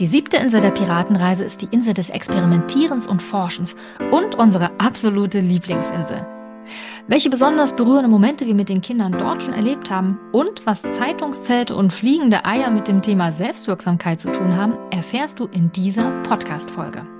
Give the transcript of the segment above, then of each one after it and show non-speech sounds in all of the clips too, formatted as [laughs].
Die siebte Insel der Piratenreise ist die Insel des Experimentierens und Forschens und unsere absolute Lieblingsinsel. Welche besonders berührende Momente wir mit den Kindern dort schon erlebt haben und was Zeitungszelte und fliegende Eier mit dem Thema Selbstwirksamkeit zu tun haben, erfährst du in dieser Podcast-Folge.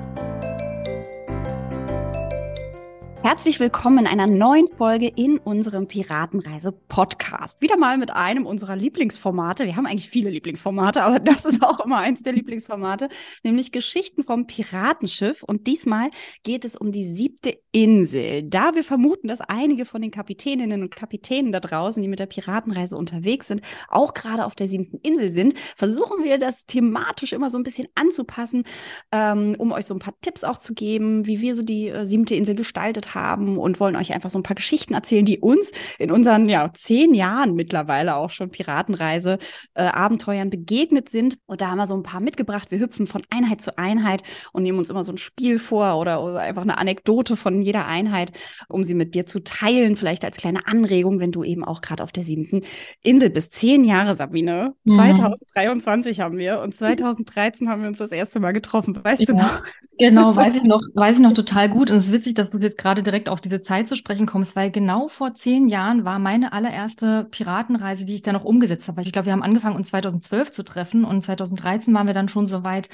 Herzlich willkommen in einer neuen Folge in unserem Piratenreise-Podcast. Wieder mal mit einem unserer Lieblingsformate. Wir haben eigentlich viele Lieblingsformate, aber [laughs] das ist auch immer eins der Lieblingsformate, nämlich Geschichten vom Piratenschiff. Und diesmal geht es um die siebte Insel. Da wir vermuten, dass einige von den Kapitäninnen und Kapitänen da draußen, die mit der Piratenreise unterwegs sind, auch gerade auf der siebten Insel sind, versuchen wir das thematisch immer so ein bisschen anzupassen, ähm, um euch so ein paar Tipps auch zu geben, wie wir so die äh, siebte Insel gestaltet haben und wollen euch einfach so ein paar Geschichten erzählen, die uns in unseren ja zehn Jahren mittlerweile auch schon Piratenreise äh, Abenteuern begegnet sind. Und da haben wir so ein paar mitgebracht. Wir hüpfen von Einheit zu Einheit und nehmen uns immer so ein Spiel vor oder, oder einfach eine Anekdote von jeder Einheit, um sie mit dir zu teilen, vielleicht als kleine Anregung, wenn du eben auch gerade auf der siebten Insel bist. Zehn Jahre, Sabine. Mhm. 2023 haben wir und 2013 haben wir uns das erste Mal getroffen. Weißt ja, du noch? Genau, [laughs] weiß ich noch, weiß ich noch total gut. Und es ist witzig, dass du jetzt gerade direkt auf diese Zeit zu sprechen kommst, weil genau vor zehn Jahren war meine allererste Piratenreise, die ich dann noch umgesetzt habe. Ich glaube, wir haben angefangen, uns 2012 zu treffen und 2013 waren wir dann schon so weit,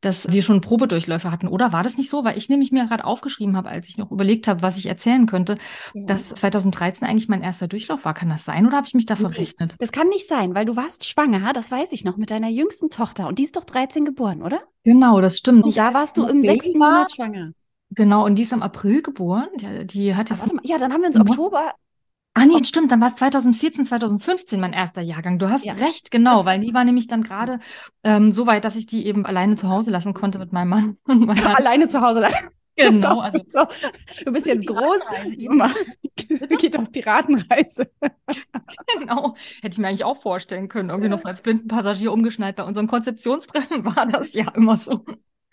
dass wir schon Probedurchläufe hatten. Oder war das nicht so? Weil ich nämlich mir gerade aufgeschrieben habe, als ich noch überlegt habe, was ich erzählen könnte, ja. dass 2013 eigentlich mein erster Durchlauf war. Kann das sein oder habe ich mich da verrechnet? Das kann nicht sein, weil du warst schwanger, das weiß ich noch, mit deiner jüngsten Tochter. Und die ist doch 13 geboren, oder? Genau, das stimmt. Und da warst du im sechsten Monat schwanger. Genau, und die ist im April geboren. Die, die hat jetzt. Warte mal, ja, dann haben wir uns Oktober. Ah, nee, stimmt, dann war es 2014, 2015 mein erster Jahrgang. Du hast ja. recht, genau, das weil die war nämlich dann gerade ähm, so weit, dass ich die eben alleine zu Hause lassen konnte mit meinem Mann. [laughs] [laughs] alleine zu Hause lassen. [laughs] Genau. Also, so. Du bist jetzt groß. Geht auf Piratenreise. genau. Hätte ich mir eigentlich auch vorstellen können. Irgendwie ja. noch so als blinden Passagier umgeschnallt. Bei unseren Konzeptionstreffen war das ja immer so.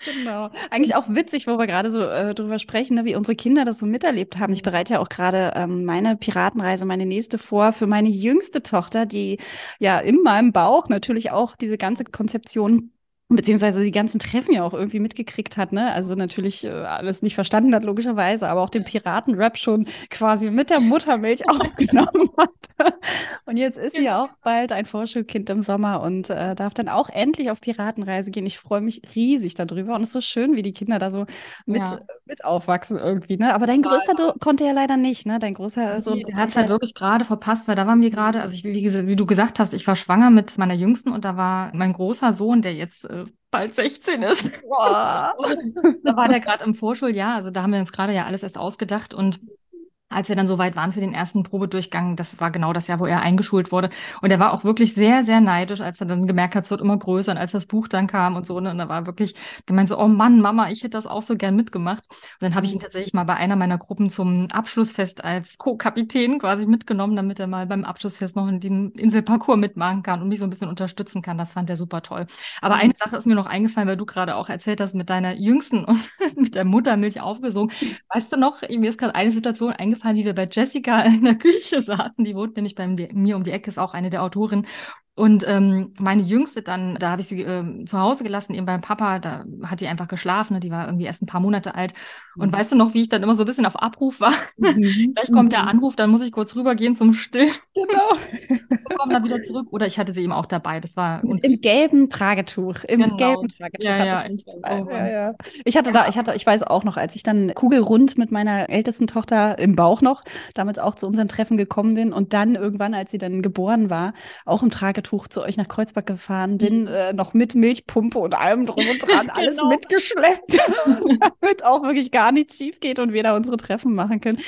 Genau. Eigentlich auch witzig, wo wir gerade so äh, drüber sprechen, ne, wie unsere Kinder das so miterlebt haben. Ich bereite ja auch gerade ähm, meine Piratenreise, meine nächste vor für meine jüngste Tochter, die ja in meinem Bauch natürlich auch diese ganze Konzeption beziehungsweise die ganzen Treffen ja auch irgendwie mitgekriegt hat, ne? Also natürlich äh, alles nicht verstanden hat, logischerweise, aber auch den Piraten-Rap schon quasi mit der Muttermilch [laughs] aufgenommen hat. Und jetzt ist sie ja auch bald ein Vorschulkind im Sommer und äh, darf dann auch endlich auf Piratenreise gehen. Ich freue mich riesig darüber und es ist so schön, wie die Kinder da so mit, ja. mit aufwachsen irgendwie, ne? Aber dein Größter du, konnte ja leider nicht, ne? Dein Großer so. Der hat es halt wirklich gerade verpasst, weil da waren wir gerade, also ich, wie, wie, du gesagt hast, ich war schwanger mit meiner Jüngsten und da war mein großer Sohn, der jetzt äh, bald 16 ist. Boah. da war der gerade im Vorschuljahr, also da haben wir uns gerade ja alles erst ausgedacht und als wir dann so weit waren für den ersten Probedurchgang, das war genau das Jahr, wo er eingeschult wurde. Und er war auch wirklich sehr, sehr neidisch, als er dann gemerkt hat, es wird immer größer und als das Buch dann kam und so. Ne? Und er war wirklich gemeint so, oh Mann, Mama, ich hätte das auch so gern mitgemacht. Und dann habe ich ihn mhm. tatsächlich mal bei einer meiner Gruppen zum Abschlussfest als Co-Kapitän quasi mitgenommen, damit er mal beim Abschlussfest noch in dem Inselparcours mitmachen kann und mich so ein bisschen unterstützen kann. Das fand er super toll. Aber mhm. eine Sache ist mir noch eingefallen, weil du gerade auch erzählt hast mit deiner Jüngsten [laughs] und mit der Muttermilch aufgesogen. Weißt du noch, mir ist gerade eine Situation eingefallen, eingefallen, wie wir bei Jessica in der Küche saßen. Die wohnt nämlich bei mir um die Ecke, ist auch eine der Autorinnen. Und ähm, meine Jüngste dann, da habe ich sie äh, zu Hause gelassen, eben beim Papa, da hat die einfach geschlafen, ne? die war irgendwie erst ein paar Monate alt. Und mhm. weißt du noch, wie ich dann immer so ein bisschen auf Abruf war? Mhm. [laughs] Gleich kommt der mhm. Anruf, dann muss ich kurz rübergehen zum Stillen. [laughs] Genau. [laughs] so kommen dann wieder zurück. Oder ich hatte sie eben auch dabei. Das war im gelben Tragetuch. Im genau. gelben Tragetuch. Ja, ja, echt. Oh, ja, ja. Ich hatte da, ich hatte, ich weiß auch noch, als ich dann kugelrund mit meiner ältesten Tochter im Bauch noch, damals auch zu unseren Treffen gekommen bin und dann irgendwann, als sie dann geboren war, auch im Tragetuch Taschentuch zu euch nach Kreuzberg gefahren bin, mhm. äh, noch mit Milchpumpe und allem drum und dran, [laughs] alles genau. mitgeschleppt, [laughs] damit auch wirklich gar nichts schief geht und wir da unsere Treffen machen können.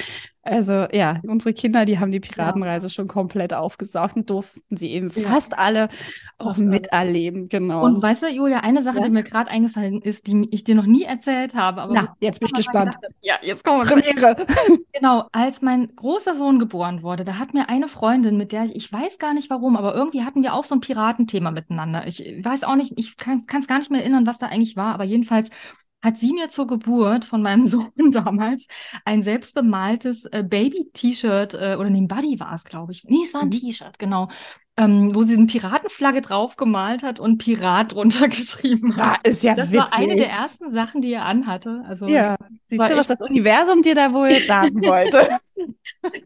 Also ja, unsere Kinder, die haben die Piratenreise ja. schon komplett aufgesaugt und durften sie eben ja. fast alle auch fast miterleben. Alle. Genau. Und weißt du, Julia, eine Sache, ja? die mir gerade eingefallen ist, die ich dir noch nie erzählt habe. Aber Na, jetzt bin ich gespannt. Dachte, ja, jetzt kommen wir. Premiere. [laughs] genau, als mein großer Sohn geboren wurde, da hat mir eine Freundin, mit der ich, ich weiß gar nicht warum, aber irgendwie hatten wir auch so ein Piratenthema miteinander. Ich weiß auch nicht, ich kann es gar nicht mehr erinnern, was da eigentlich war, aber jedenfalls hat sie mir zur Geburt von meinem [laughs] Sohn damals ein selbstbemaltes äh, Baby-T-Shirt äh, oder nee, ein Buddy war es, glaube ich. Nee, es war ein mhm. T-Shirt, genau ähm, wo sie eine Piratenflagge drauf gemalt hat und Pirat [laughs] drunter geschrieben hat. Das ist ja Das witzig. war eine der ersten Sachen, die er anhatte. Also, ja, siehst du, was das Universum dir da wohl sagen wollte? [laughs]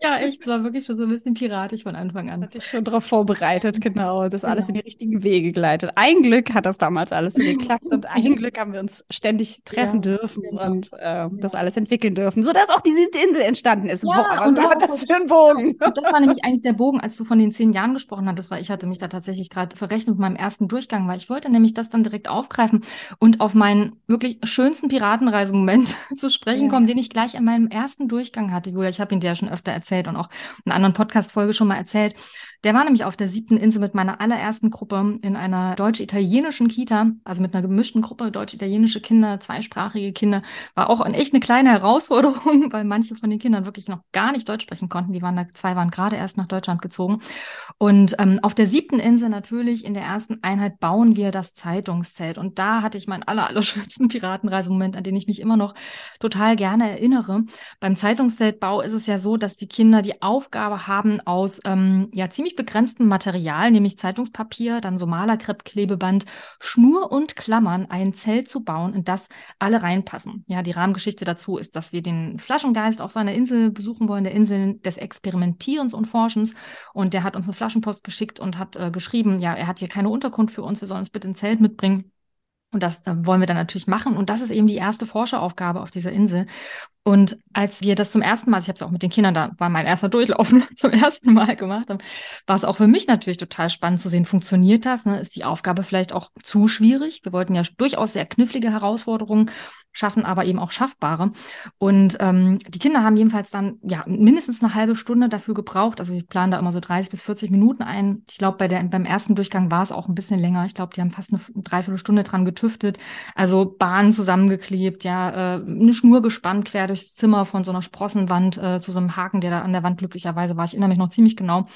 ja, echt, es war wirklich schon so ein bisschen piratisch von Anfang an. Hatte ich schon darauf vorbereitet, genau, das alles in die richtigen Wege geleitet. Ein Glück hat das damals alles so geklappt und ein [laughs] Glück haben wir uns ständig treffen ja, dürfen genau. und äh, das alles entwickeln dürfen, sodass auch die siebte Insel entstanden ist. Ja, Boah, was war das für ein Bogen? [laughs] das war nämlich eigentlich der Bogen, als du von den zehn Jahren gesprochen hattest war, ich hatte mich da tatsächlich gerade verrechnet mit meinem ersten Durchgang, weil ich wollte nämlich das dann direkt aufgreifen und auf meinen wirklich schönsten Piratenreisemoment [laughs] zu sprechen ja. kommen, den ich gleich an meinem ersten Durchgang hatte. Julia, ich habe ihn ja schon öfter erzählt und auch in einer anderen Podcast-Folge schon mal erzählt. Der war nämlich auf der siebten Insel mit meiner allerersten Gruppe in einer deutsch-italienischen Kita, also mit einer gemischten Gruppe, deutsch-italienische Kinder, zweisprachige Kinder. War auch echt eine kleine Herausforderung, [laughs] weil manche von den Kindern wirklich noch gar nicht Deutsch sprechen konnten. Die waren da, zwei waren gerade erst nach Deutschland gezogen. Und ähm, auf der siebten Insel natürlich in der ersten Einheit bauen wir das Zeitungszelt. Und da hatte ich meinen aller, allerschönsten [laughs] Piratenreisemoment, an den ich mich immer noch total gerne erinnere. Beim Zeitungszeltbau ist es ja so, dass die Kinder die Aufgabe haben, aus ähm, ja ziemlich ziemlich begrenztem Material, nämlich Zeitungspapier, dann so Malerkrepp, Klebeband, Schnur und Klammern ein Zelt zu bauen, in das alle reinpassen. Ja, die Rahmengeschichte dazu ist, dass wir den Flaschengeist auf seiner Insel besuchen wollen, der Insel des Experimentierens und Forschens. Und der hat uns eine Flaschenpost geschickt und hat äh, geschrieben, ja, er hat hier keine Unterkunft für uns, wir sollen uns bitte ein Zelt mitbringen. Und das äh, wollen wir dann natürlich machen. Und das ist eben die erste Forscheraufgabe auf dieser Insel. Und als wir das zum ersten Mal, ich habe es auch mit den Kindern, da war mein erster Durchlaufen [laughs] zum ersten Mal gemacht haben, war es auch für mich natürlich total spannend zu sehen, funktioniert das? Ne? Ist die Aufgabe vielleicht auch zu schwierig? Wir wollten ja durchaus sehr knifflige Herausforderungen schaffen, aber eben auch schaffbare. Und ähm, die Kinder haben jedenfalls dann ja mindestens eine halbe Stunde dafür gebraucht. Also ich plane da immer so 30 bis 40 Minuten ein. Ich glaube, bei der, beim ersten Durchgang war es auch ein bisschen länger. Ich glaube, die haben fast eine Dreiviertelstunde dran getüftet. Also Bahnen zusammengeklebt, ja, äh, eine Schnur gespannt quer durchs Zimmer von so einer Sprossenwand äh, zu so einem Haken, der da an der Wand glücklicherweise war. Ich erinnere mich noch ziemlich genau.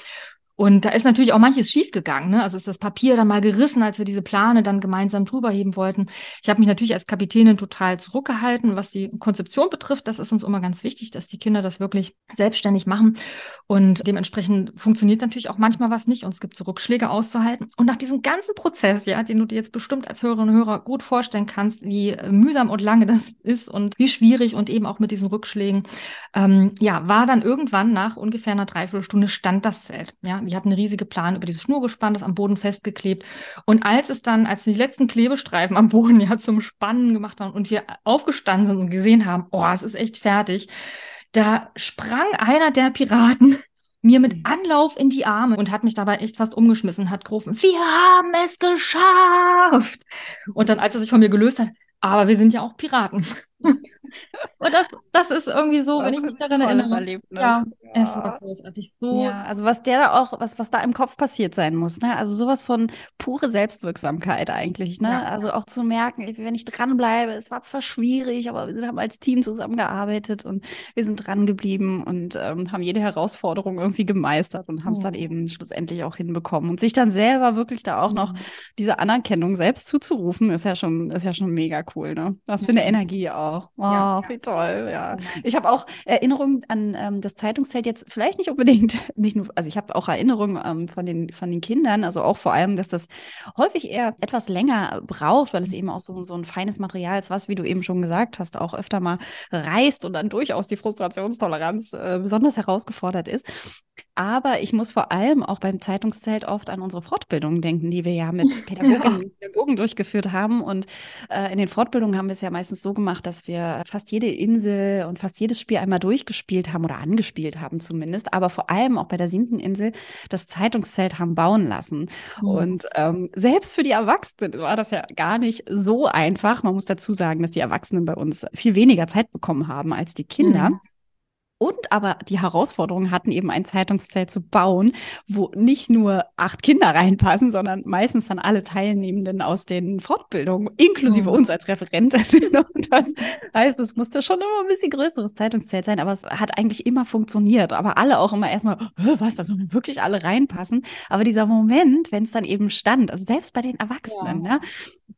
Und da ist natürlich auch manches schiefgegangen. Ne? Also ist das Papier dann mal gerissen, als wir diese Plane dann gemeinsam drüber heben wollten. Ich habe mich natürlich als Kapitänin total zurückgehalten, was die Konzeption betrifft. Das ist uns immer ganz wichtig, dass die Kinder das wirklich selbstständig machen. Und dementsprechend funktioniert natürlich auch manchmal was nicht und es gibt so Rückschläge auszuhalten. Und nach diesem ganzen Prozess, ja, den du dir jetzt bestimmt als Hörerinnen und Hörer gut vorstellen kannst, wie mühsam und lange das [laughs] ist und wie schwierig und eben auch mit diesen Rückschlägen, ähm, ja, war dann irgendwann nach ungefähr einer Dreiviertelstunde stand das Zelt. Ja, die hatten eine riesige Plan über diese Schnur gespannt, das am Boden festgeklebt. Und als es dann, als die letzten Klebestreifen am Boden [laughs] ja zum Spannen gemacht waren und wir aufgestanden sind und gesehen haben, oh, es ist echt fertig, da sprang einer der Piraten [laughs] mir mit Anlauf in die Arme und hat mich dabei echt fast umgeschmissen, hat gerufen, wir haben es geschafft. Und dann, als er sich von mir gelöst hat, aber wir sind ja auch Piraten. Und das, das ist irgendwie so, was wenn ich mich daran erinnere. Erlebnis. Ja, ja, es war großartig. So ja, also was der da auch, was, was da im Kopf passiert sein muss, ne? Also sowas von pure Selbstwirksamkeit eigentlich, ne? Ja. Also auch zu merken, wenn ich dranbleibe, es war zwar schwierig, aber wir haben als Team zusammengearbeitet und wir sind dran geblieben und ähm, haben jede Herausforderung irgendwie gemeistert und haben es dann eben schlussendlich auch hinbekommen. Und sich dann selber wirklich da auch noch diese Anerkennung selbst zuzurufen, ist ja schon, ist ja schon mega cool, ne? Was für eine Energie auch. Oh, ja, wie toll, ja. Ich habe auch Erinnerungen an ähm, das Zeitungszelt jetzt vielleicht nicht unbedingt, [laughs] nicht nur, also ich habe auch Erinnerungen ähm, von, den, von den Kindern, also auch vor allem, dass das häufig eher etwas länger braucht, weil es eben auch so, so ein feines Material ist, was, wie du eben schon gesagt hast, auch öfter mal reißt und dann durchaus die Frustrationstoleranz äh, besonders herausgefordert ist. Aber ich muss vor allem auch beim Zeitungszelt oft an unsere Fortbildungen denken, die wir ja mit [laughs] Pädagoginnen und Pädagogen durchgeführt haben. Und äh, in den Fortbildungen haben wir es ja meistens so gemacht, dass wir fast jede Insel und fast jedes Spiel einmal durchgespielt haben oder angespielt haben zumindest. Aber vor allem auch bei der siebten Insel das Zeitungszelt haben bauen lassen. Mhm. Und ähm, selbst für die Erwachsenen war das ja gar nicht so einfach. Man muss dazu sagen, dass die Erwachsenen bei uns viel weniger Zeit bekommen haben als die Kinder. Mhm. Und aber die Herausforderung hatten, eben ein Zeitungszelt zu bauen, wo nicht nur acht Kinder reinpassen, sondern meistens dann alle Teilnehmenden aus den Fortbildungen, inklusive mhm. uns als Referentin. [laughs] das heißt, es musste schon immer ein bisschen größeres Zeitungszelt sein, aber es hat eigentlich immer funktioniert. Aber alle auch immer erstmal, was, da sollen wirklich alle reinpassen. Aber dieser Moment, wenn es dann eben stand, also selbst bei den Erwachsenen, ja. ne,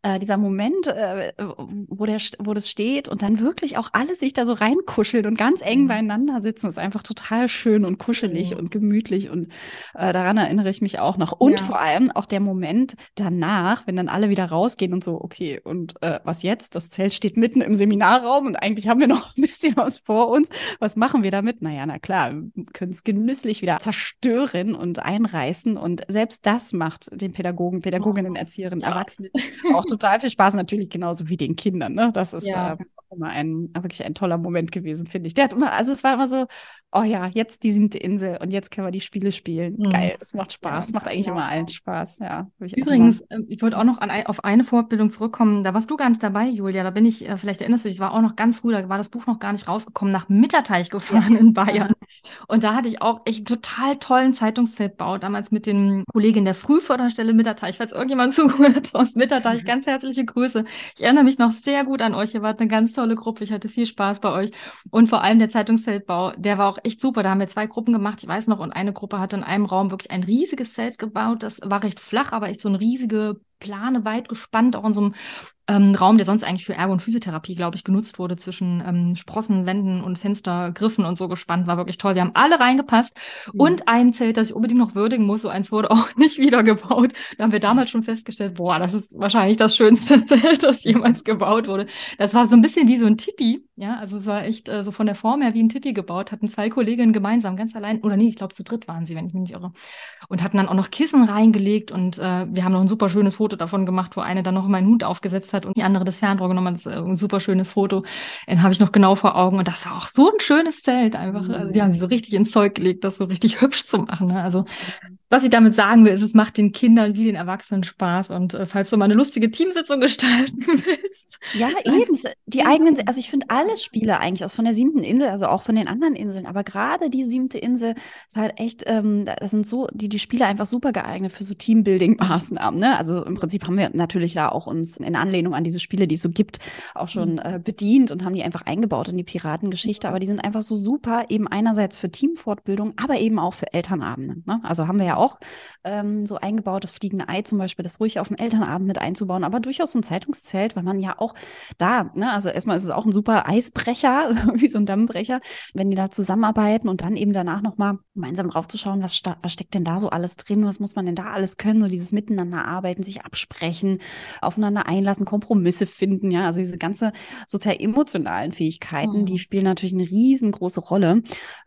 äh, dieser Moment, äh, wo, der, wo das steht und dann wirklich auch alle sich da so reinkuscheln und ganz eng mhm. beieinander sitzen, ist einfach total schön und kuschelig mhm. und gemütlich und äh, daran erinnere ich mich auch noch. Und ja. vor allem auch der Moment danach, wenn dann alle wieder rausgehen und so, okay, und äh, was jetzt? Das Zelt steht mitten im Seminarraum und eigentlich haben wir noch ein bisschen was vor uns. Was machen wir damit? Naja, na klar, wir können es genüsslich wieder zerstören und einreißen und selbst das macht den Pädagogen, Pädagoginnen, oh. Erzieherinnen, ja. Erwachsenen auch total viel Spaß, natürlich genauso wie den Kindern. Ne? Das ist ja. äh, immer ein wirklich ein toller Moment gewesen, finde ich. Der hat immer, also es war immer so, oh ja, jetzt die siebte Insel und jetzt können wir die Spiele spielen. Mhm. Geil, es macht Spaß, ja, macht eigentlich ja. immer allen Spaß. Ja, ich Übrigens, äh, ich wollte auch noch an, auf eine Fortbildung zurückkommen. Da warst du gar nicht dabei, Julia. Da bin ich, äh, vielleicht erinnerst du dich, war auch noch ganz früh, da war das Buch noch gar nicht rausgekommen, nach Mitterteich [laughs] gefahren ja. in Bayern. Und da hatte ich auch echt einen total tollen Zeitungszeltbau, damals mit den Kolleginnen der Frühförderstelle Mitterteich. Falls irgendjemand [laughs] zugehört aus Mitterteich, mhm. ganz herzliche Grüße. Ich erinnere mich noch sehr gut an euch. Ihr wart eine ganz tolle Gruppe. Ich hatte viel Spaß bei euch. Und vor allem der Zeitungszeltbau, der war auch echt super. Da haben wir zwei Gruppen gemacht, ich weiß noch, und eine Gruppe hatte in einem Raum wirklich ein riesiges Zelt gebaut. Das war recht flach, aber echt so eine riesige Plane weit gespannt, auch in so einem ähm, Raum, der sonst eigentlich für Ergo- und Physiotherapie, glaube ich, genutzt wurde, zwischen ähm, Sprossen, Wänden und Fenstergriffen und so gespannt. War wirklich toll. Wir haben alle reingepasst. Mhm. Und ein Zelt, das ich unbedingt noch würdigen muss, so eins wurde [laughs] auch nicht wiedergebaut. Da haben wir damals schon festgestellt, boah, das ist wahrscheinlich das schönste [laughs] Zelt, das jemals gebaut wurde. Das war so ein bisschen wie so ein Tipi. Ja, also es war echt äh, so von der Form her wie ein Tipi gebaut. Hatten zwei Kolleginnen gemeinsam, ganz allein, oder nee, ich glaube zu dritt waren sie, wenn ich mich nicht irre. Und hatten dann auch noch Kissen reingelegt und äh, wir haben noch ein super schönes Foto davon gemacht, wo eine dann noch meinen Hut aufgesetzt hat und die andere das Fernrohr genommen hat. Das ist ein super schönes Foto. Den habe ich noch genau vor Augen. Und das war auch so ein schönes Zelt einfach. Also die haben sie so richtig ins Zeug gelegt, das so richtig hübsch zu machen. Ne? Also was ich damit sagen will, ist, es macht den Kindern wie den Erwachsenen Spaß. Und äh, falls du mal eine lustige Teamsitzung gestalten [laughs] willst. Ja, eben. Die eigenen, also ich finde alle Spiele eigentlich aus von der siebten Insel, also auch von den anderen Inseln, aber gerade die siebte Insel ist halt echt, ähm, das sind so, die, die Spiele einfach super geeignet für so Teambuilding-Maßnahmen. Ne? Also im Prinzip haben wir natürlich da auch uns in Anlehnung an diese Spiele, die es so gibt, auch schon mhm. äh, bedient und haben die einfach eingebaut in die Piratengeschichte. Aber die sind einfach so super, eben einerseits für Teamfortbildung, aber eben auch für Elternabende. Ne? Also haben wir ja auch ähm, so eingebaut, das fliegende Ei zum Beispiel, das ruhig auf dem Elternabend mit einzubauen, aber durchaus so ein Zeitungszelt, weil man ja auch da, ne, also erstmal ist es auch ein super Eisbrecher, [laughs] wie so ein Dammbrecher, wenn die da zusammenarbeiten und dann eben danach nochmal gemeinsam draufzuschauen, was, was steckt denn da so alles drin, was muss man denn da alles können, so dieses Miteinander arbeiten, sich absprechen, aufeinander einlassen, Kompromisse finden, ja, also diese ganze sozial-emotionalen Fähigkeiten, mhm. die spielen natürlich eine riesengroße Rolle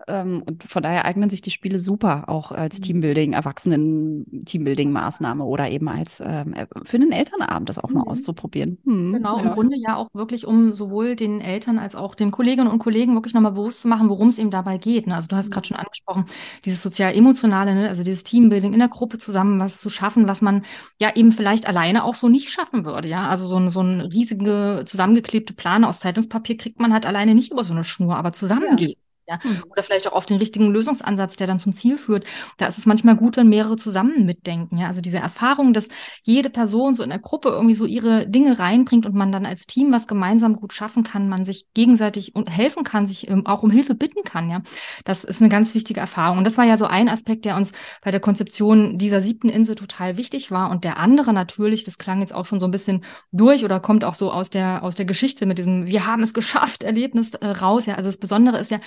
ähm, und von daher eignen sich die Spiele super auch als mhm. Teambuilding, Erwachsenen-Teambuilding-Maßnahme oder eben als ähm, äh, für einen Elternabend das auch mal mhm. auszuprobieren. Hm, genau, ja. im Grunde ja auch wirklich, um sowohl den Eltern als auch den Kolleginnen und Kollegen wirklich nochmal bewusst zu machen, worum es eben dabei geht. Ne? Also du hast gerade schon angesprochen, dieses sozial-emotionale, ne? also dieses Teambuilding in der Gruppe zusammen was zu schaffen, was man ja eben vielleicht alleine auch so nicht schaffen würde. Ja, also so, ein, so ein riesige zusammengeklebte Plan aus Zeitungspapier kriegt man halt alleine nicht über so eine Schnur, aber zusammen ja. geht. Ja? Mhm. Oder vielleicht auch auf den richtigen Lösungsansatz, der dann zum Ziel führt. Da ist es manchmal gut, wenn mehrere zusammen mitdenken. Ja? Also diese Erfahrung, dass jede Person so in der Gruppe irgendwie so ihre Dinge reinbringt und man dann als Team was gemeinsam gut schaffen kann, man sich gegenseitig helfen kann, sich ähm, auch um Hilfe bitten kann. Ja? Das ist eine ganz wichtige Erfahrung. Und das war ja so ein Aspekt, der uns bei der Konzeption dieser siebten Insel total wichtig war. Und der andere natürlich, das klang jetzt auch schon so ein bisschen durch oder kommt auch so aus der, aus der Geschichte mit diesem Wir haben es geschafft Erlebnis äh, raus. Ja? Also das Besondere ist ja,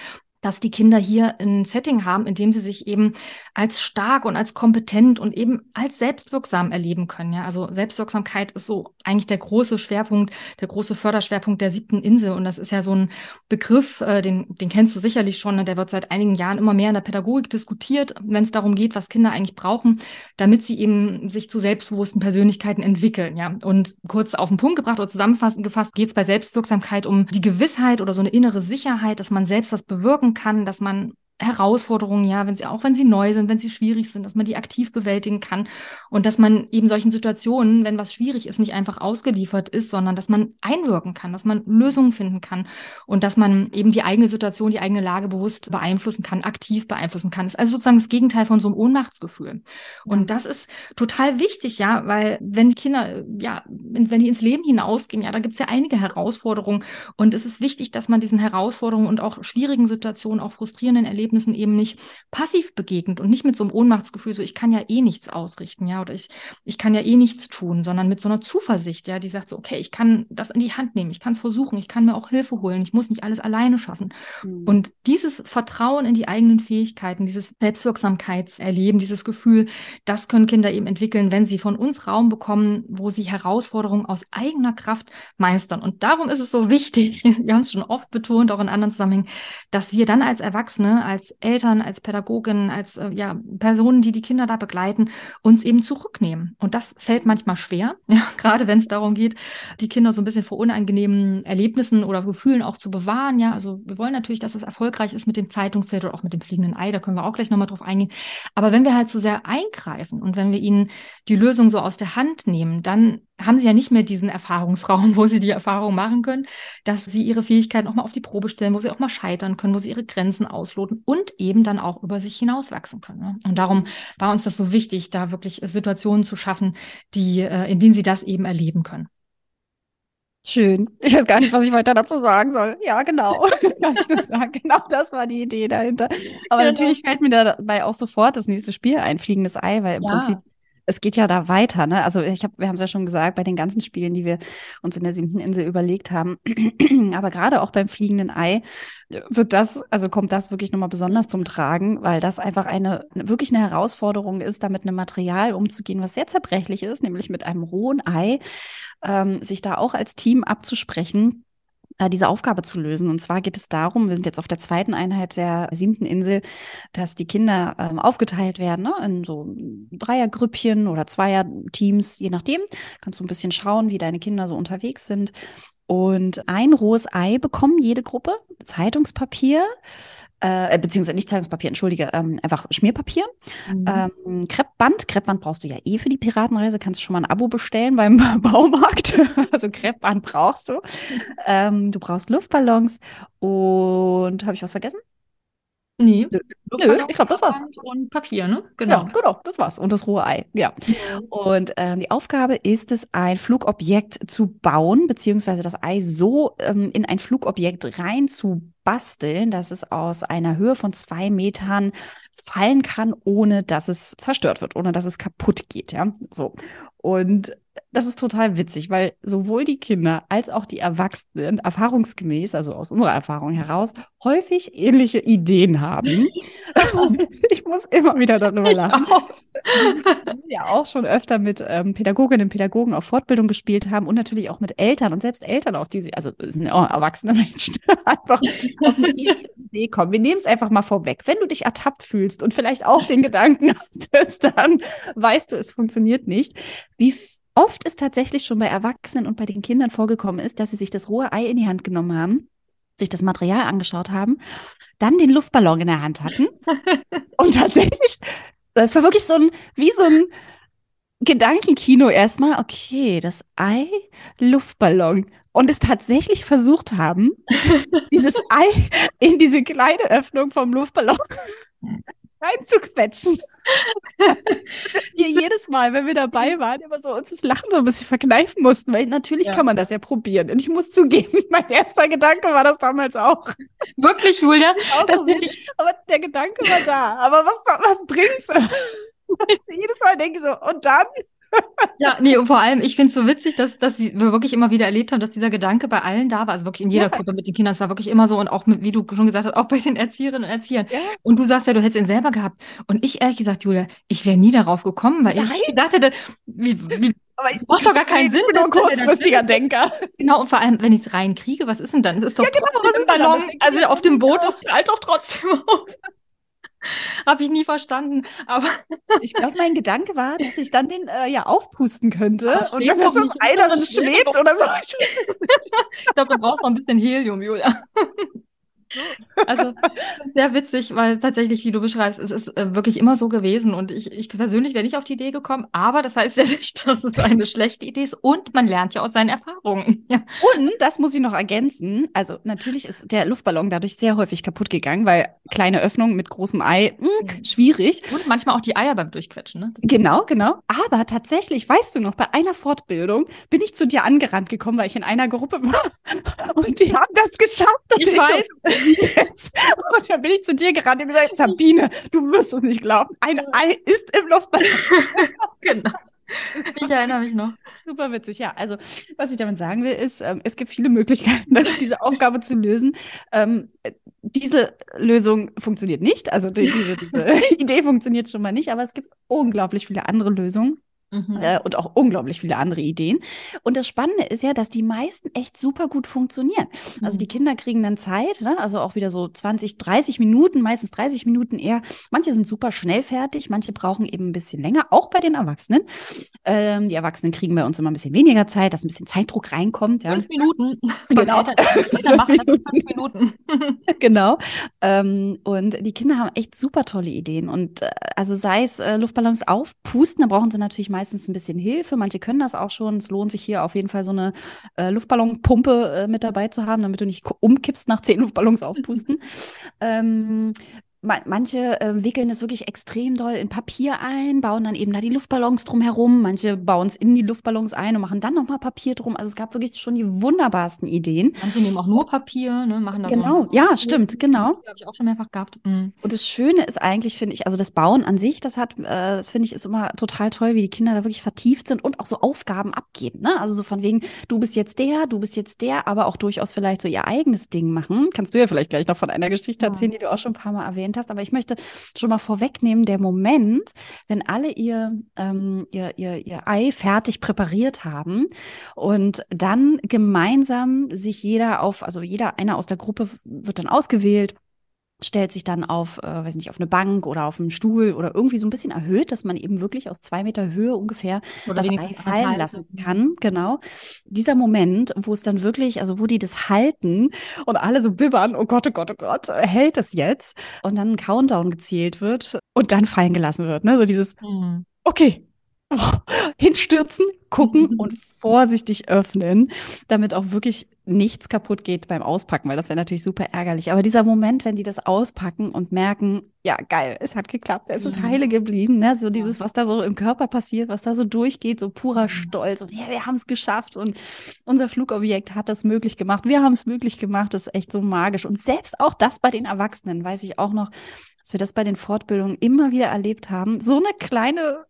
dass die Kinder hier ein Setting haben, in dem sie sich eben als stark und als kompetent und eben als selbstwirksam erleben können. Ja, also Selbstwirksamkeit ist so eigentlich der große Schwerpunkt, der große Förderschwerpunkt der siebten Insel. Und das ist ja so ein Begriff, äh, den, den kennst du sicherlich schon. Ne? Der wird seit einigen Jahren immer mehr in der Pädagogik diskutiert, wenn es darum geht, was Kinder eigentlich brauchen, damit sie eben sich zu selbstbewussten Persönlichkeiten entwickeln. Ja, und kurz auf den Punkt gebracht oder zusammenfassend gefasst geht es bei Selbstwirksamkeit um die Gewissheit oder so eine innere Sicherheit, dass man selbst was bewirken kann, dass man Herausforderungen, ja, wenn sie, auch wenn sie neu sind, wenn sie schwierig sind, dass man die aktiv bewältigen kann und dass man eben solchen Situationen, wenn was schwierig ist, nicht einfach ausgeliefert ist, sondern dass man einwirken kann, dass man Lösungen finden kann und dass man eben die eigene Situation, die eigene Lage bewusst beeinflussen kann, aktiv beeinflussen kann. Das ist also sozusagen das Gegenteil von so einem Ohnmachtsgefühl. Und das ist total wichtig, ja, weil wenn die Kinder, ja, wenn, wenn die ins Leben hinausgehen, ja, da gibt es ja einige Herausforderungen und es ist wichtig, dass man diesen Herausforderungen und auch schwierigen Situationen, auch frustrierenden Erlebnissen Erlebnissen eben nicht passiv begegnet und nicht mit so einem Ohnmachtsgefühl, so ich kann ja eh nichts ausrichten, ja, oder ich, ich kann ja eh nichts tun, sondern mit so einer Zuversicht, ja, die sagt so, okay, ich kann das in die Hand nehmen, ich kann es versuchen, ich kann mir auch Hilfe holen, ich muss nicht alles alleine schaffen. Mhm. Und dieses Vertrauen in die eigenen Fähigkeiten, dieses Selbstwirksamkeitserleben, dieses Gefühl, das können Kinder eben entwickeln, wenn sie von uns Raum bekommen, wo sie Herausforderungen aus eigener Kraft meistern. Und darum ist es so wichtig, [laughs] wir haben es schon oft betont, auch in anderen Zusammenhängen, dass wir dann als Erwachsene, als als Eltern, als Pädagoginnen, als äh, ja, Personen, die die Kinder da begleiten, uns eben zurücknehmen. Und das fällt manchmal schwer, [laughs] ja, gerade wenn es darum geht, die Kinder so ein bisschen vor unangenehmen Erlebnissen oder Gefühlen auch zu bewahren. Ja, also wir wollen natürlich, dass es erfolgreich ist mit dem Zeitungszettel oder auch mit dem fliegenden Ei, da können wir auch gleich nochmal drauf eingehen. Aber wenn wir halt so sehr eingreifen und wenn wir ihnen die Lösung so aus der Hand nehmen, dann haben sie ja nicht mehr diesen Erfahrungsraum, wo sie die Erfahrung machen können, dass sie ihre Fähigkeiten auch mal auf die Probe stellen, wo sie auch mal scheitern können, wo sie ihre Grenzen ausloten und eben dann auch über sich hinauswachsen können. Ne? Und darum war uns das so wichtig, da wirklich Situationen zu schaffen, die, äh, in denen sie das eben erleben können. Schön. Ich weiß gar nicht, was ich weiter dazu sagen soll. Ja, genau. [laughs] [laughs] Kann ich nur sagen. Genau das war die Idee dahinter. Aber genau. natürlich fällt mir dabei auch sofort das nächste Spiel ein, Fliegendes Ei, weil im ja. Prinzip es geht ja da weiter, ne? Also ich habe, wir haben es ja schon gesagt, bei den ganzen Spielen, die wir uns in der siebten Insel überlegt haben, [clears throat] aber gerade auch beim fliegenden Ei wird das, also kommt das wirklich nochmal besonders zum Tragen, weil das einfach eine wirklich eine Herausforderung ist, da mit einem Material umzugehen, was sehr zerbrechlich ist, nämlich mit einem rohen Ei, ähm, sich da auch als Team abzusprechen äh, diese Aufgabe zu lösen. Und zwar geht es darum, wir sind jetzt auf der zweiten Einheit der siebten Insel, dass die Kinder ähm, aufgeteilt werden ne, in so Dreiergrüppchen oder Zweierteams, je nachdem. Kannst du ein bisschen schauen, wie deine Kinder so unterwegs sind. Und ein rohes Ei bekommen jede Gruppe, Zeitungspapier, äh, beziehungsweise nicht Zeitungspapier, entschuldige, ähm, einfach Schmierpapier. Mhm. Ähm, Kreppband, Kreppband brauchst du ja eh für die Piratenreise, kannst du schon mal ein Abo bestellen beim [laughs] Baumarkt. also Kreppband brauchst du. Ähm, du brauchst Luftballons und habe ich was vergessen? Nee. Nö, ich glaube, das war's. Und Papier, ne? Genau. Ja, genau, das war's. Und das rohe Ei, ja. Mhm. Und ähm, die Aufgabe ist es, ein Flugobjekt zu bauen, beziehungsweise das Ei so ähm, in ein Flugobjekt rein zu basteln, dass es aus einer Höhe von zwei Metern fallen kann, ohne dass es zerstört wird, ohne dass es kaputt geht, ja. So. Und das ist total witzig, weil sowohl die Kinder als auch die Erwachsenen erfahrungsgemäß, also aus unserer Erfahrung heraus, häufig ähnliche Ideen haben. [laughs] [laughs] ich muss immer wieder darüber lachen. Auch. ja auch schon öfter mit ähm, Pädagoginnen und Pädagogen auf Fortbildung gespielt haben und natürlich auch mit Eltern und selbst Eltern auch die, also sind auch erwachsene Menschen, [laughs] einfach auf eine Idee kommen. Wir nehmen es einfach mal vorweg. Wenn du dich ertappt fühlst und vielleicht auch den Gedanken [laughs] hattest, dann weißt du, es funktioniert nicht. Wie oft es tatsächlich schon bei Erwachsenen und bei den Kindern vorgekommen ist, dass sie sich das rohe Ei in die Hand genommen haben, sich das Material angeschaut haben, dann den Luftballon in der Hand hatten. Und tatsächlich, das war wirklich so ein, wie so ein Gedankenkino erstmal, okay, das Ei, Luftballon. Und es tatsächlich versucht haben, dieses Ei in diese kleine Öffnung vom Luftballon reinzuquetschen. [laughs] wir jedes Mal, wenn wir dabei waren, immer so uns das Lachen so ein bisschen verkneifen mussten, weil natürlich ja. kann man das ja probieren. Und ich muss zugeben, [laughs] mein erster Gedanke war das damals auch. Wirklich, Julia? [laughs] Aber der Gedanke war da. Aber was, was bringt's? jedes Mal denke ich so, und dann? Ja, nee, und vor allem, ich finde es so witzig, dass, dass wir wirklich immer wieder erlebt haben, dass dieser Gedanke bei allen da war. Also wirklich in jeder ja. Gruppe mit den Kindern. Es war wirklich immer so und auch, mit, wie du schon gesagt hast, auch bei den Erzieherinnen und Erziehern. Ja. Und du sagst ja, du hättest ihn selber gehabt. Und ich, ehrlich gesagt, Julia, ich wäre nie darauf gekommen, weil Nein. ich gedacht hätte, wie, wie, aber ich macht doch gar keinen Sinn. Ich bin nur ein kurzfristiger [laughs] Denker. Genau, und vor allem, wenn ich es rein kriege, was ist denn dann? Das ist doch ja, genau, was ist Ballon. Also auf dem Boot, das knallt doch trotzdem auf. [laughs] Habe ich nie verstanden. Aber [laughs] ich glaube, mein Gedanke war, dass ich dann den äh, ja aufpusten könnte und dann, dass das einer schwebt oder so. [laughs] ich glaube, du brauchst noch ein bisschen Helium, Julia. Also sehr witzig, weil tatsächlich, wie du beschreibst, es ist äh, wirklich immer so gewesen und ich, ich persönlich wäre nicht auf die Idee gekommen, aber das heißt ja nicht, [laughs] dass es eine schlechte Idee ist und man lernt ja aus seinen Erfahrungen. [laughs] Ja. Und, das muss ich noch ergänzen, also natürlich ist der Luftballon dadurch sehr häufig kaputt gegangen, weil kleine Öffnung mit großem Ei, mh, hm, schwierig. Und manchmal auch die Eier beim Durchquetschen. Ne? Genau, genau. Aber tatsächlich, weißt du noch, bei einer Fortbildung bin ich zu dir angerannt gekommen, weil ich in einer Gruppe war [laughs] und die haben das geschafft. ich, ich weiß. So, jetzt. Und dann bin ich zu dir gerannt und gesagt, Sabine, du wirst es nicht glauben. Ein Ei ist im Luftballon. [laughs] genau. Ich erinnere mich noch. Super witzig, ja. Also, was ich damit sagen will, ist, ähm, es gibt viele Möglichkeiten, diese Aufgabe zu lösen. Ähm, diese Lösung funktioniert nicht, also diese, diese [laughs] Idee funktioniert schon mal nicht, aber es gibt unglaublich viele andere Lösungen. Mhm. Äh, und auch unglaublich viele andere Ideen. Und das Spannende ist ja, dass die meisten echt super gut funktionieren. Mhm. Also die mhm. Kinder kriegen dann Zeit, ne? also auch wieder so 20, 30 Minuten, meistens 30 Minuten eher. Manche sind super schnell fertig, manche brauchen eben ein bisschen länger, auch bei den Erwachsenen. Ähm, die Erwachsenen kriegen bei uns immer ein bisschen weniger Zeit, dass ein bisschen Zeitdruck reinkommt. Ja. Fünf Minuten. [laughs] Genau. Eltern machen das fünf [laughs] Minuten. [laughs] genau. Ähm, und die Kinder haben echt super tolle Ideen. Und äh, also sei es äh, Luftballons aufpusten, da brauchen sie natürlich meistens ein bisschen Hilfe. Manche können das auch schon. Es lohnt sich hier auf jeden Fall so eine äh, Luftballonpumpe äh, mit dabei zu haben, damit du nicht umkippst nach zehn Luftballons aufpusten. [laughs] ähm, manche äh, wickeln es wirklich extrem doll in Papier ein, bauen dann eben da die Luftballons drumherum. Manche bauen es in die Luftballons ein und machen dann nochmal Papier drum. Also es gab wirklich schon die wunderbarsten Ideen. Manche nehmen auch nur Papier, ne, machen das Genau, so ja, stimmt, genau. Habe ich auch schon mehrfach gehabt. Mhm. Und das Schöne ist eigentlich, finde ich, also das Bauen an sich, das hat, äh, das finde ich, ist immer total toll, wie die Kinder da wirklich vertieft sind und auch so Aufgaben abgeben. Ne? Also so von wegen, du bist jetzt der, du bist jetzt der, aber auch durchaus vielleicht so ihr eigenes Ding machen. Kannst du ja vielleicht gleich noch von einer Geschichte erzählen, ja. die du auch schon ein paar Mal erwähnt hast. Aber ich möchte schon mal vorwegnehmen, der Moment, wenn alle ihr, ähm, ihr, ihr, ihr Ei fertig präpariert haben und dann gemeinsam sich jeder auf, also jeder, einer aus der Gruppe wird dann ausgewählt stellt sich dann auf, äh, weiß nicht, auf eine Bank oder auf einen Stuhl oder irgendwie so ein bisschen erhöht, dass man eben wirklich aus zwei Meter Höhe ungefähr oder das Ei fallen lassen kann. Genau. Dieser Moment, wo es dann wirklich, also wo die das halten und alle so bibbern, oh Gott, oh Gott, oh Gott, hält es jetzt? Und dann ein Countdown gezählt wird und dann fallen gelassen wird. Ne? So dieses, mhm. okay, [laughs] hinstürzen, gucken und vorsichtig öffnen, damit auch wirklich nichts kaputt geht beim Auspacken, weil das wäre natürlich super ärgerlich. Aber dieser Moment, wenn die das auspacken und merken, ja, geil, es hat geklappt, es ist mhm. heile geblieben, ne? So dieses, was da so im Körper passiert, was da so durchgeht, so purer mhm. Stolz und ja, wir haben es geschafft und unser Flugobjekt hat das möglich gemacht, wir haben es möglich gemacht, das ist echt so magisch. Und selbst auch das bei den Erwachsenen, weiß ich auch noch, dass wir das bei den Fortbildungen immer wieder erlebt haben. So eine kleine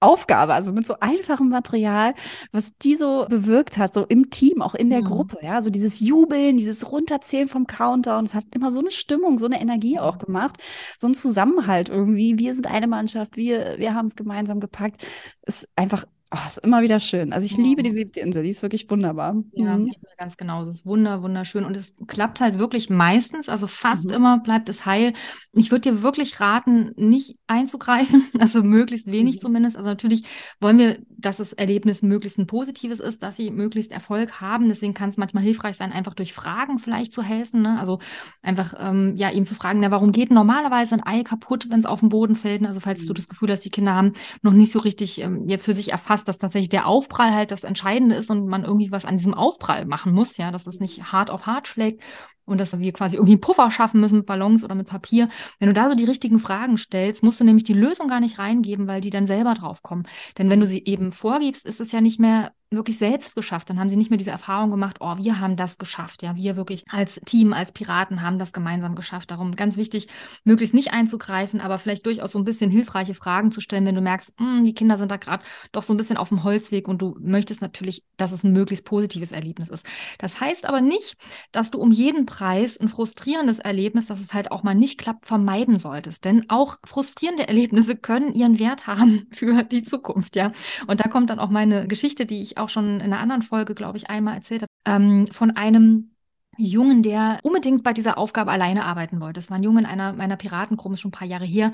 Aufgabe, also mit so einfachem Material, was die so bewirkt hat, so im Team, auch in der mhm. Gruppe, ja, so dieses Jubeln, dieses Runterzählen vom Counter und es hat immer so eine Stimmung, so eine Energie auch gemacht, so ein Zusammenhalt irgendwie. Wir sind eine Mannschaft, wir, wir haben es gemeinsam gepackt. Ist einfach Oh, ist immer wieder schön. Also ich ja. liebe die siebte Insel, die ist wirklich wunderbar. Ja, mhm. ganz genau. Es ist wunder, wunderschön. Und es klappt halt wirklich meistens, also fast mhm. immer bleibt es heil. Ich würde dir wirklich raten, nicht einzugreifen, [laughs] also möglichst wenig mhm. zumindest. Also natürlich wollen wir, dass das Erlebnis möglichst ein positives ist, dass sie möglichst Erfolg haben. Deswegen kann es manchmal hilfreich sein, einfach durch Fragen vielleicht zu helfen. Ne? Also einfach, ähm, ja, ihm zu fragen, na, warum geht normalerweise ein Ei kaputt, wenn es auf den Boden fällt? Also falls du mhm. das Gefühl hast, die Kinder haben noch nicht so richtig ähm, jetzt für sich erfasst, dass tatsächlich der Aufprall halt das Entscheidende ist und man irgendwie was an diesem Aufprall machen muss, ja, dass es nicht hart auf hart schlägt und dass wir quasi irgendwie Puffer schaffen müssen mit Ballons oder mit Papier. Wenn du da so die richtigen Fragen stellst, musst du nämlich die Lösung gar nicht reingeben, weil die dann selber drauf kommen. Denn wenn du sie eben vorgibst, ist es ja nicht mehr wirklich selbst geschafft. Dann haben sie nicht mehr diese Erfahrung gemacht, oh, wir haben das geschafft. Ja, wir wirklich als Team, als Piraten haben das gemeinsam geschafft. Darum ganz wichtig, möglichst nicht einzugreifen, aber vielleicht durchaus so ein bisschen hilfreiche Fragen zu stellen, wenn du merkst, hm, die Kinder sind da gerade doch so ein bisschen auf dem Holzweg und du möchtest natürlich, dass es ein möglichst positives Erlebnis ist. Das heißt aber nicht, dass du um jeden Preis ein frustrierendes Erlebnis, dass es halt auch mal nicht klappt, vermeiden solltest. Denn auch frustrierende Erlebnisse können ihren Wert haben [laughs] für die Zukunft, ja. Und da kommt dann auch meine Geschichte, die ich auch schon in einer anderen Folge, glaube ich, einmal erzählt habe, ähm, von einem Jungen, der unbedingt bei dieser Aufgabe alleine arbeiten wollte. Das war ein Junge in einer meiner Piratengruppe, schon ein paar Jahre her,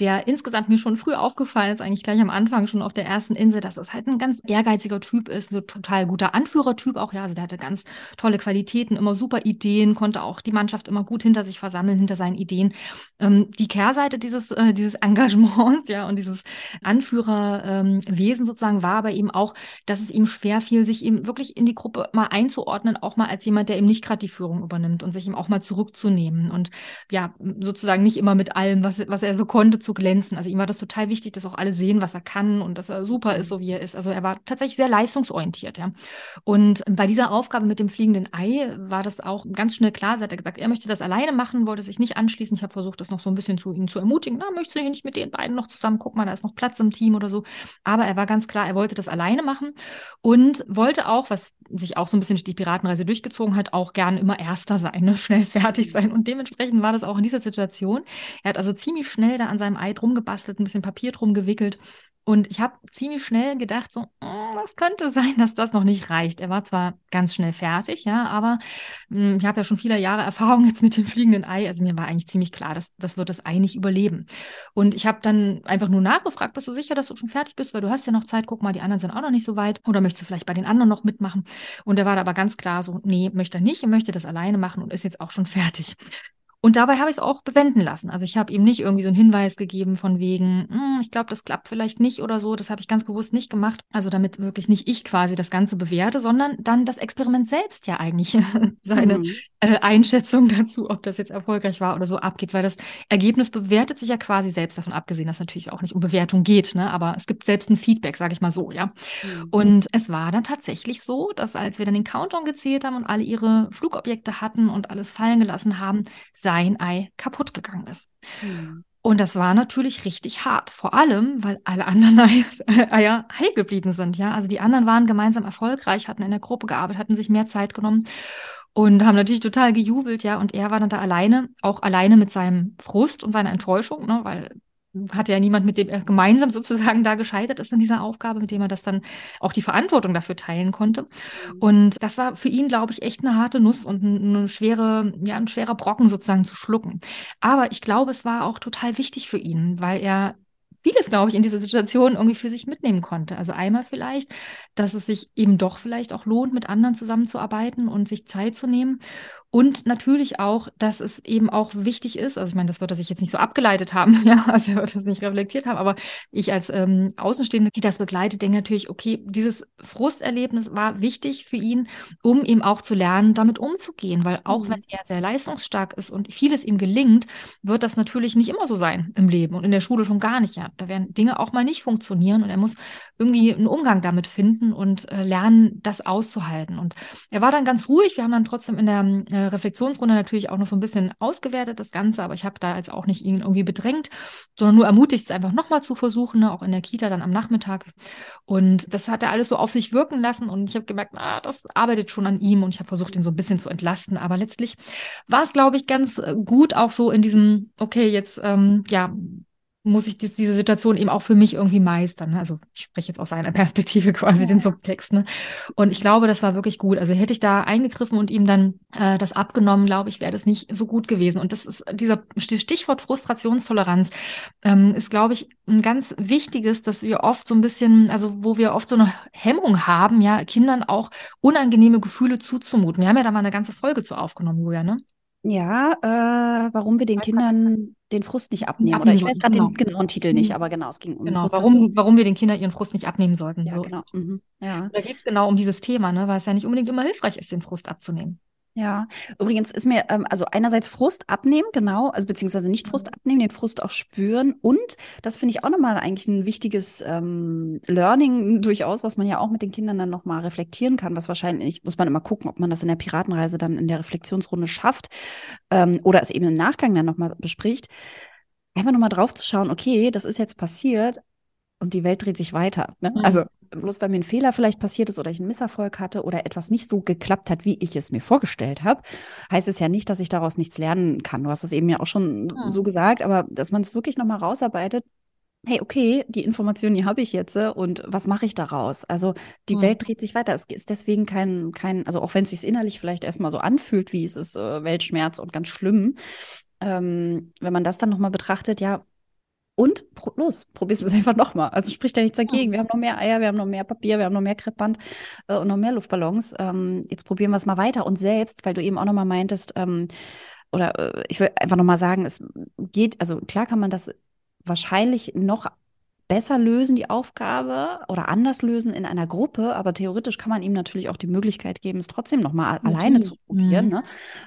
der insgesamt mir schon früh aufgefallen ist, eigentlich gleich am Anfang schon auf der ersten Insel, dass das halt ein ganz ehrgeiziger Typ ist, so total guter Anführertyp auch, ja, also der hatte ganz tolle Qualitäten, immer super Ideen, konnte auch die Mannschaft immer gut hinter sich versammeln, hinter seinen Ideen. Ähm, die Kehrseite dieses, äh, dieses [laughs] Engagements, ja, und dieses Anführerwesen ähm, sozusagen war aber eben auch, dass es ihm schwer fiel, sich eben wirklich in die Gruppe mal einzuordnen, auch mal als jemand, der ihm nicht gerade die Führung übernimmt und sich ihm auch mal zurückzunehmen und ja, sozusagen nicht immer mit allem, was, was er so konnte, zu glänzen. Also ihm war das total wichtig, dass auch alle sehen, was er kann und dass er super ist, so wie er ist. Also er war tatsächlich sehr leistungsorientiert, ja. Und bei dieser Aufgabe mit dem fliegenden Ei war das auch ganz schnell klar. Sie hat gesagt, er möchte das alleine machen, wollte sich nicht anschließen. Ich habe versucht, das noch so ein bisschen zu ihm zu ermutigen. Na, möchtest du nicht mit den beiden noch zusammen? Guck mal, da ist noch Platz im Team oder so. Aber er war ganz klar, er wollte das alleine machen und wollte auch, was sich auch so ein bisschen durch die Piratenreise durchgezogen hat, auch gerne immer Erster sein, ne? schnell fertig sein. Und dementsprechend war das auch in dieser Situation. Er hat also ziemlich schnell da an seinem Ei drum gebastelt, ein bisschen Papier drum gewickelt und ich habe ziemlich schnell gedacht, so, oh, was könnte sein, dass das noch nicht reicht. Er war zwar ganz schnell fertig, ja, aber mh, hm, ich habe ja schon viele Jahre [laughs] Erfahrung jetzt mit dem fliegenden Ei. Also mir war eigentlich ziemlich klar, dass das wird das Ei nicht überleben. Und ich habe dann einfach nur nachgefragt, bist du sicher, dass du schon fertig bist, weil du hast ja noch Zeit. Guck mal, die anderen sind auch noch nicht so weit. Oder möchtest du vielleicht bei den anderen noch mitmachen? Und er war da aber ganz klar so, nee, möchte er nicht. Er möchte das alleine machen und ist jetzt auch schon fertig. Und dabei habe ich es auch bewenden lassen. Also ich habe ihm nicht irgendwie so einen Hinweis gegeben von wegen, hm, ich glaube, das klappt vielleicht nicht oder so. Das habe ich ganz bewusst nicht gemacht. Also damit wirklich nicht ich quasi das Ganze bewerte, sondern dann das Experiment selbst ja eigentlich [laughs] seine mhm. äh, Einschätzung dazu, ob das jetzt erfolgreich war oder so abgeht. Weil das Ergebnis bewertet sich ja quasi selbst davon abgesehen, dass natürlich auch nicht um Bewertung geht. Ne? Aber es gibt selbst ein Feedback, sage ich mal so, ja. Mhm. Und es war dann tatsächlich so, dass als wir dann den Countdown gezählt haben und alle ihre Flugobjekte hatten und alles fallen gelassen haben, sein Ei kaputt gegangen ist. Mhm. Und das war natürlich richtig hart, vor allem, weil alle anderen [laughs] Eier heil geblieben sind. Ja, also die anderen waren gemeinsam erfolgreich, hatten in der Gruppe gearbeitet, hatten sich mehr Zeit genommen und haben natürlich total gejubelt. Ja, und er war dann da alleine, auch alleine mit seinem Frust und seiner Enttäuschung, ne, weil hatte ja niemand, mit dem er gemeinsam sozusagen da gescheitert ist in dieser Aufgabe, mit dem er das dann auch die Verantwortung dafür teilen konnte. Mhm. Und das war für ihn, glaube ich, echt eine harte Nuss und eine schwere, ja, ein schwerer Brocken sozusagen zu schlucken. Aber ich glaube, es war auch total wichtig für ihn, weil er vieles, glaube ich, in dieser Situation irgendwie für sich mitnehmen konnte. Also einmal vielleicht, dass es sich eben doch vielleicht auch lohnt, mit anderen zusammenzuarbeiten und sich Zeit zu nehmen. Und natürlich auch, dass es eben auch wichtig ist, also ich meine, das wird er sich jetzt nicht so abgeleitet haben, [laughs] ja, also er wird das nicht reflektiert haben, aber ich als ähm, Außenstehende, die das begleitet, denke natürlich, okay, dieses Frusterlebnis war wichtig für ihn, um eben auch zu lernen, damit umzugehen, weil auch mhm. wenn er sehr leistungsstark ist und vieles ihm gelingt, wird das natürlich nicht immer so sein im Leben und in der Schule schon gar nicht, ja. Da werden Dinge auch mal nicht funktionieren und er muss irgendwie einen Umgang damit finden und äh, lernen, das auszuhalten. Und er war dann ganz ruhig, wir haben dann trotzdem in der äh, Reflexionsrunde natürlich auch noch so ein bisschen ausgewertet, das Ganze, aber ich habe da jetzt auch nicht ihn irgendwie bedrängt, sondern nur ermutigt, es einfach nochmal zu versuchen, ne, auch in der Kita dann am Nachmittag. Und das hat er alles so auf sich wirken lassen und ich habe gemerkt, na, das arbeitet schon an ihm und ich habe versucht, ihn so ein bisschen zu entlasten. Aber letztlich war es, glaube ich, ganz gut auch so in diesem, okay, jetzt, ähm, ja, muss ich dies, diese Situation eben auch für mich irgendwie meistern. Ne? Also ich spreche jetzt aus seiner [laughs] Perspektive quasi ja. den Subtext. Ne? Und ich glaube, das war wirklich gut. Also hätte ich da eingegriffen und ihm dann äh, das abgenommen, glaube ich, wäre das nicht so gut gewesen. Und das ist dieser Stichwort Frustrationstoleranz ähm, ist, glaube ich, ein ganz wichtiges, dass wir oft so ein bisschen, also wo wir oft so eine Hemmung haben, ja, Kindern auch unangenehme Gefühle zuzumuten. Wir haben ja da mal eine ganze Folge zu aufgenommen, Julia, ne? Ja, äh, warum wir den Kindern den Frust nicht abnehmen. abnehmen Oder ich weiß gerade genau. den genauen Titel nicht, mhm. aber genau, es ging um genau, warum, warum wir den Kindern ihren Frust nicht abnehmen sollten. Ja, so genau. Mhm. Ja. Da geht es genau um dieses Thema, ne? weil es ja nicht unbedingt immer hilfreich ist, den Frust abzunehmen. Ja, übrigens ist mir, ähm, also einerseits Frust abnehmen, genau, also beziehungsweise nicht Frust mhm. abnehmen, den Frust auch spüren. Und das finde ich auch nochmal eigentlich ein wichtiges ähm, Learning durchaus, was man ja auch mit den Kindern dann nochmal reflektieren kann, was wahrscheinlich, muss man immer gucken, ob man das in der Piratenreise dann in der Reflexionsrunde schafft ähm, oder es eben im Nachgang dann nochmal bespricht. Einfach nochmal drauf zu schauen, okay, das ist jetzt passiert, und die Welt dreht sich weiter. Ne? Mhm. Also bloß weil mir ein Fehler vielleicht passiert ist oder ich einen Misserfolg hatte oder etwas nicht so geklappt hat, wie ich es mir vorgestellt habe, heißt es ja nicht, dass ich daraus nichts lernen kann. Du hast es eben ja auch schon mhm. so gesagt, aber dass man es wirklich nochmal rausarbeitet hey, okay, die Information, die habe ich jetzt äh, und was mache ich daraus? Also die Mhm. Welt dreht sich weiter. Es ist deswegen kein, kein, also auch wenn es sich innerlich vielleicht erstmal so anfühlt, wie es ist, äh, Weltschmerz und ganz schlimm, ähm, wenn man das dann nochmal betrachtet, ja, und los, probier's es [laughs] einfach nochmal. Also spricht ja nichts dagegen. Wir haben noch mehr Eier, wir haben noch mehr Papier, wir haben noch mehr Kreppband äh, und noch mehr Luftballons. Ähm, jetzt probieren wir es mal weiter. Und selbst, weil du eben auch nochmal meintest, ähm, oder äh, ich will einfach nochmal sagen, es geht, also klar kann man das wahrscheinlich noch besser lösen, die Aufgabe, oder anders lösen in einer Gruppe, aber theoretisch kann man ihm natürlich auch die Möglichkeit geben, es trotzdem nochmal alleine zu probieren. Mhm. Ne?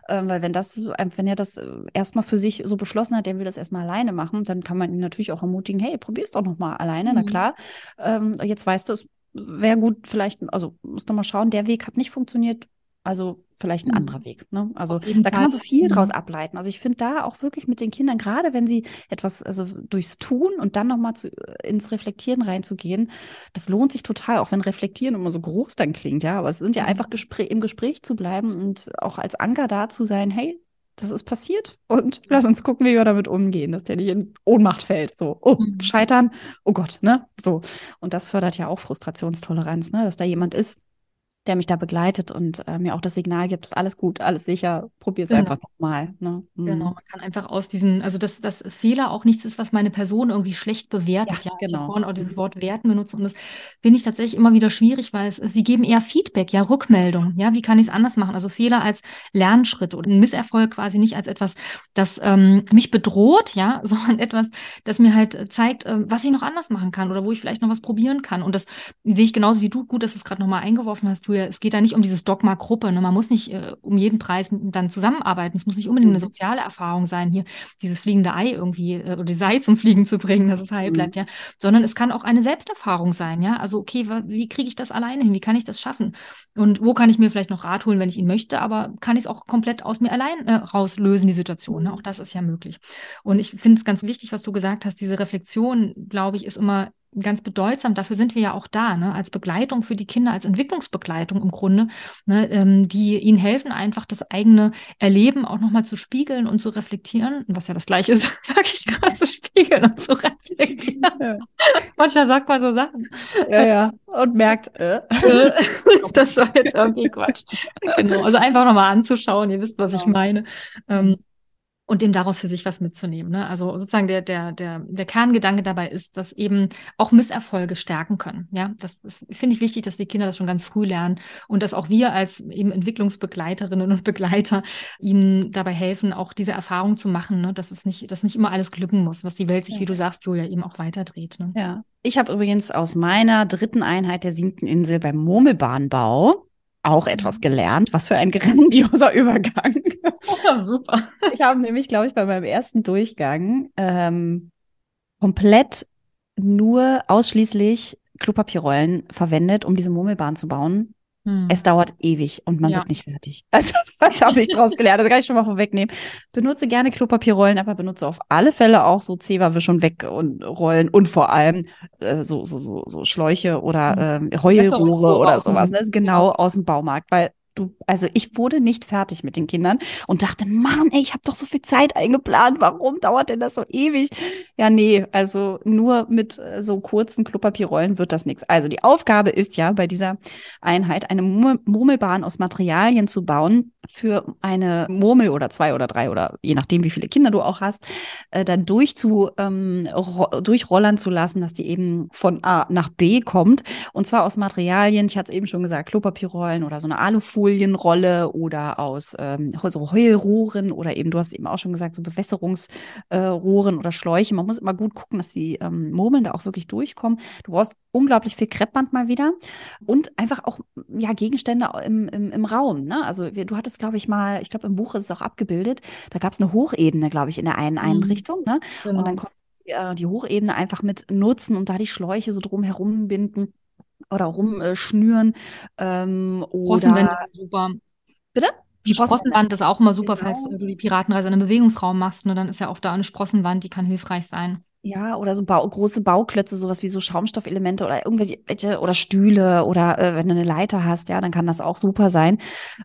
Ähm, weil wenn das, wenn er das äh, erstmal für sich so beschlossen hat, der will das erstmal alleine machen, dann kann man ihn natürlich auch ermutigen, hey, probier's doch nochmal alleine, na Mhm. klar. Ähm, jetzt weißt du, es wäre gut, vielleicht, also musst du mal schauen, der Weg hat nicht funktioniert, also vielleicht ein Mhm. anderer Weg. Ne? Also da kann man so viel draus Mhm. ableiten. Also ich finde da auch wirklich mit den Kindern, gerade wenn sie etwas, also durchs Tun und dann nochmal zu, ins Reflektieren reinzugehen, das lohnt sich total, auch wenn Reflektieren immer so groß dann klingt, ja. Aber es sind ja Mhm. einfach Gespräch, im Gespräch zu bleiben und auch als Anker da zu sein, hey, das ist passiert und lass uns gucken, wie wir damit umgehen, dass der nicht in Ohnmacht fällt. So, oh, Mhm. scheitern, oh Gott, ne? So. Und das fördert ja auch Frustrationstoleranz, ne? Dass da jemand ist, der mich da begleitet und äh, mir auch das Signal gibt, ist alles gut, alles sicher, probier's Genau. einfach nochmal. Ne? Mhm. Genau, man kann einfach aus diesen, also dass, dass Fehler auch nichts ist, was meine Person irgendwie schlecht bewertet. Ja, Ja, habe genau. vorhin auch dieses Mhm. Wort werten benutzt und das finde ich tatsächlich immer wieder schwierig, weil es, sie geben eher Feedback, ja, Rückmeldung. Ja, wie kann ich es anders machen? Also Fehler als Lernschritt oder ein Misserfolg quasi nicht als etwas, das ähm, mich bedroht, ja, [laughs] sondern etwas, das mir halt zeigt, äh, was ich noch anders machen kann oder wo ich vielleicht noch was probieren kann. Und das sehe ich genauso wie du. Gut, dass du es gerade nochmal eingeworfen hast, Julia. Es geht da nicht um dieses Dogma Gruppe. Ne? Man muss nicht äh, um jeden Preis dann zusammenarbeiten. Es muss nicht unbedingt eine Mhm. soziale Erfahrung sein, hier dieses fliegende Ei irgendwie äh, oder die Sei zum Fliegen zu bringen, dass es heil Mhm. bleibt, ja. Sondern es kann auch eine Selbsterfahrung sein, ja. Also, okay, wie kriege ich das alleine hin? Wie kann ich das schaffen? Und wo kann ich mir vielleicht noch Rat holen, wenn ich ihn möchte, aber kann ich es auch komplett aus mir allein äh, rauslösen, die Situation. Ne? Auch das ist ja möglich. Und ich finde es ganz wichtig, was du gesagt hast, diese Reflexion, glaube ich, ist immer ganz bedeutsam. Dafür sind wir ja auch da, ne? als Begleitung für die Kinder, als Entwicklungsbegleitung im Grunde, ne? ähm, die ihnen helfen, einfach das eigene Erleben auch nochmal zu spiegeln und zu reflektieren, was ja das gleiche ist, [laughs] sag ich gerade, zu spiegeln und zu reflektieren. Ja. [laughs] Manchmal sagt man so Sachen. ja, ja. Und merkt, äh. Äh, [laughs] das war jetzt irgendwie Quatsch. Genau, also einfach nochmal anzuschauen, ihr wisst, was ich Genau. meine. Ähm, und dem daraus für sich was mitzunehmen. Ne? Also sozusagen der, der, der, der Kerngedanke dabei ist, dass eben auch Misserfolge stärken können. Ja, das, das finde ich wichtig, dass die Kinder das schon ganz früh lernen und dass auch wir als eben Entwicklungsbegleiterinnen und Begleiter ihnen dabei helfen, auch diese Erfahrung zu machen, ne? dass es nicht, dass nicht immer alles glücken muss, dass die Welt sich, Ja. wie du sagst, Julia, eben auch weiterdreht. Ne? Ja. Ich habe übrigens aus meiner dritten Einheit der siebten Insel beim Murmelbahnbau auch etwas gelernt. Was für ein [laughs] grandioser Übergang. Ja, super. Ich habe nämlich, glaube ich, bei meinem ersten Durchgang ähm, komplett nur ausschließlich Klopapierrollen verwendet, um diese Murmelbahn zu bauen. Hm. Es dauert ewig und man Ja. wird nicht fertig. [laughs] Also, das habe ich draus gelernt. Das kann ich schon mal vorwegnehmen. Benutze gerne Klopapierrollen, aber benutze auf alle Fälle auch so Zewa-Wisch und weg und Rollen und vor allem äh, so, so, so, so Schläuche oder ähm, Heulrohre oder sowas. dem- Ne? Das ist genau aus dem Baumarkt, weil du, also ich wurde nicht fertig mit den Kindern und dachte, Mann, ey, ich habe doch so viel Zeit eingeplant. Warum dauert denn das so ewig? Ja, nee, also nur mit äh, so kurzen Klopapierrollen wird das nichts. Also die Aufgabe ist ja bei dieser Einheit eine Mur- Murmelbahn aus Materialien zu bauen für eine Murmel oder zwei oder drei oder je nachdem, wie viele Kinder du auch hast, äh, dann durch zu, ähm, ro durchrollern zu lassen, dass die eben von A nach B kommt. Und zwar aus Materialien, ich hatte es eben schon gesagt, Klopapierrollen oder so eine Alufolienrolle oder aus ähm, so Heulrohren oder eben, du hast eben auch schon gesagt, so Bewässerungsrohren äh, oder Schläuche. Man muss immer gut gucken, dass die ähm, Murmeln da auch wirklich durchkommen. Du brauchst unglaublich viel Kreppband mal wieder und einfach auch ja Gegenstände im, im, im Raum. Ne? Also wir, du hattest, glaube ich, mal, ich glaube, im Buch ist es auch abgebildet, da gab es eine Hochebene, glaube ich, in der einen Mhm. Einrichtung. Ne? Genau. Und dann konnten wir äh, die Hochebene einfach mit nutzen und da die Schläuche so drum herum binden oder rumschnüren. Ähm, Sprossenwände sind super. Bitte? Die Sprossen- Sprossenwand ist auch immer super, Genau. falls äh, du die Piratenreise in einem Bewegungsraum machst. Ne, dann ist ja oft da eine Sprossenwand, die kann hilfreich sein. Ja, oder so Bau, große Bauklötze, sowas wie so Schaumstoffelemente oder irgendwelche oder Stühle oder äh, wenn du eine Leiter hast, ja, dann kann das auch super sein.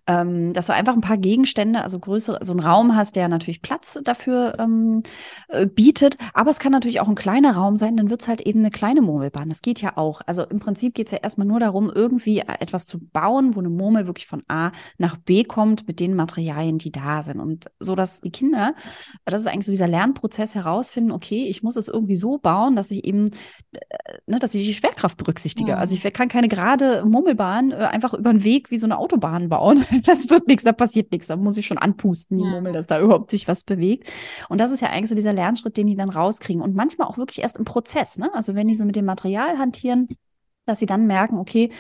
Ähm, dass du einfach ein paar Gegenstände, also größere, so einen Raum hast, der natürlich Platz dafür ähm, äh, bietet. Aber es kann natürlich auch ein kleiner Raum sein, dann wird's halt eben eine kleine Murmelbahn. Das geht ja auch. Also im Prinzip geht's ja erstmal nur darum, irgendwie äh, etwas zu bauen, wo eine Murmel wirklich von A nach B kommt mit den Materialien, die da sind. Und so, dass die Kinder, das ist eigentlich so dieser Lernprozess herausfinden, okay, ich muss es irgendwie so bauen, dass ich eben, ne, dass ich die Schwerkraft berücksichtige. Ja. Also ich kann keine gerade Murmelbahn äh, einfach über den Weg wie so eine Autobahn bauen. [laughs] Das wird nichts, da passiert nichts. Da muss ich schon anpusten, die ja. Murmel, dass da überhaupt sich was bewegt. Und das ist ja eigentlich so dieser Lernschritt, den die dann rauskriegen. Und manchmal auch wirklich erst im Prozess. Ne? Also wenn die so mit dem Material hantieren, dass sie dann merken, okay,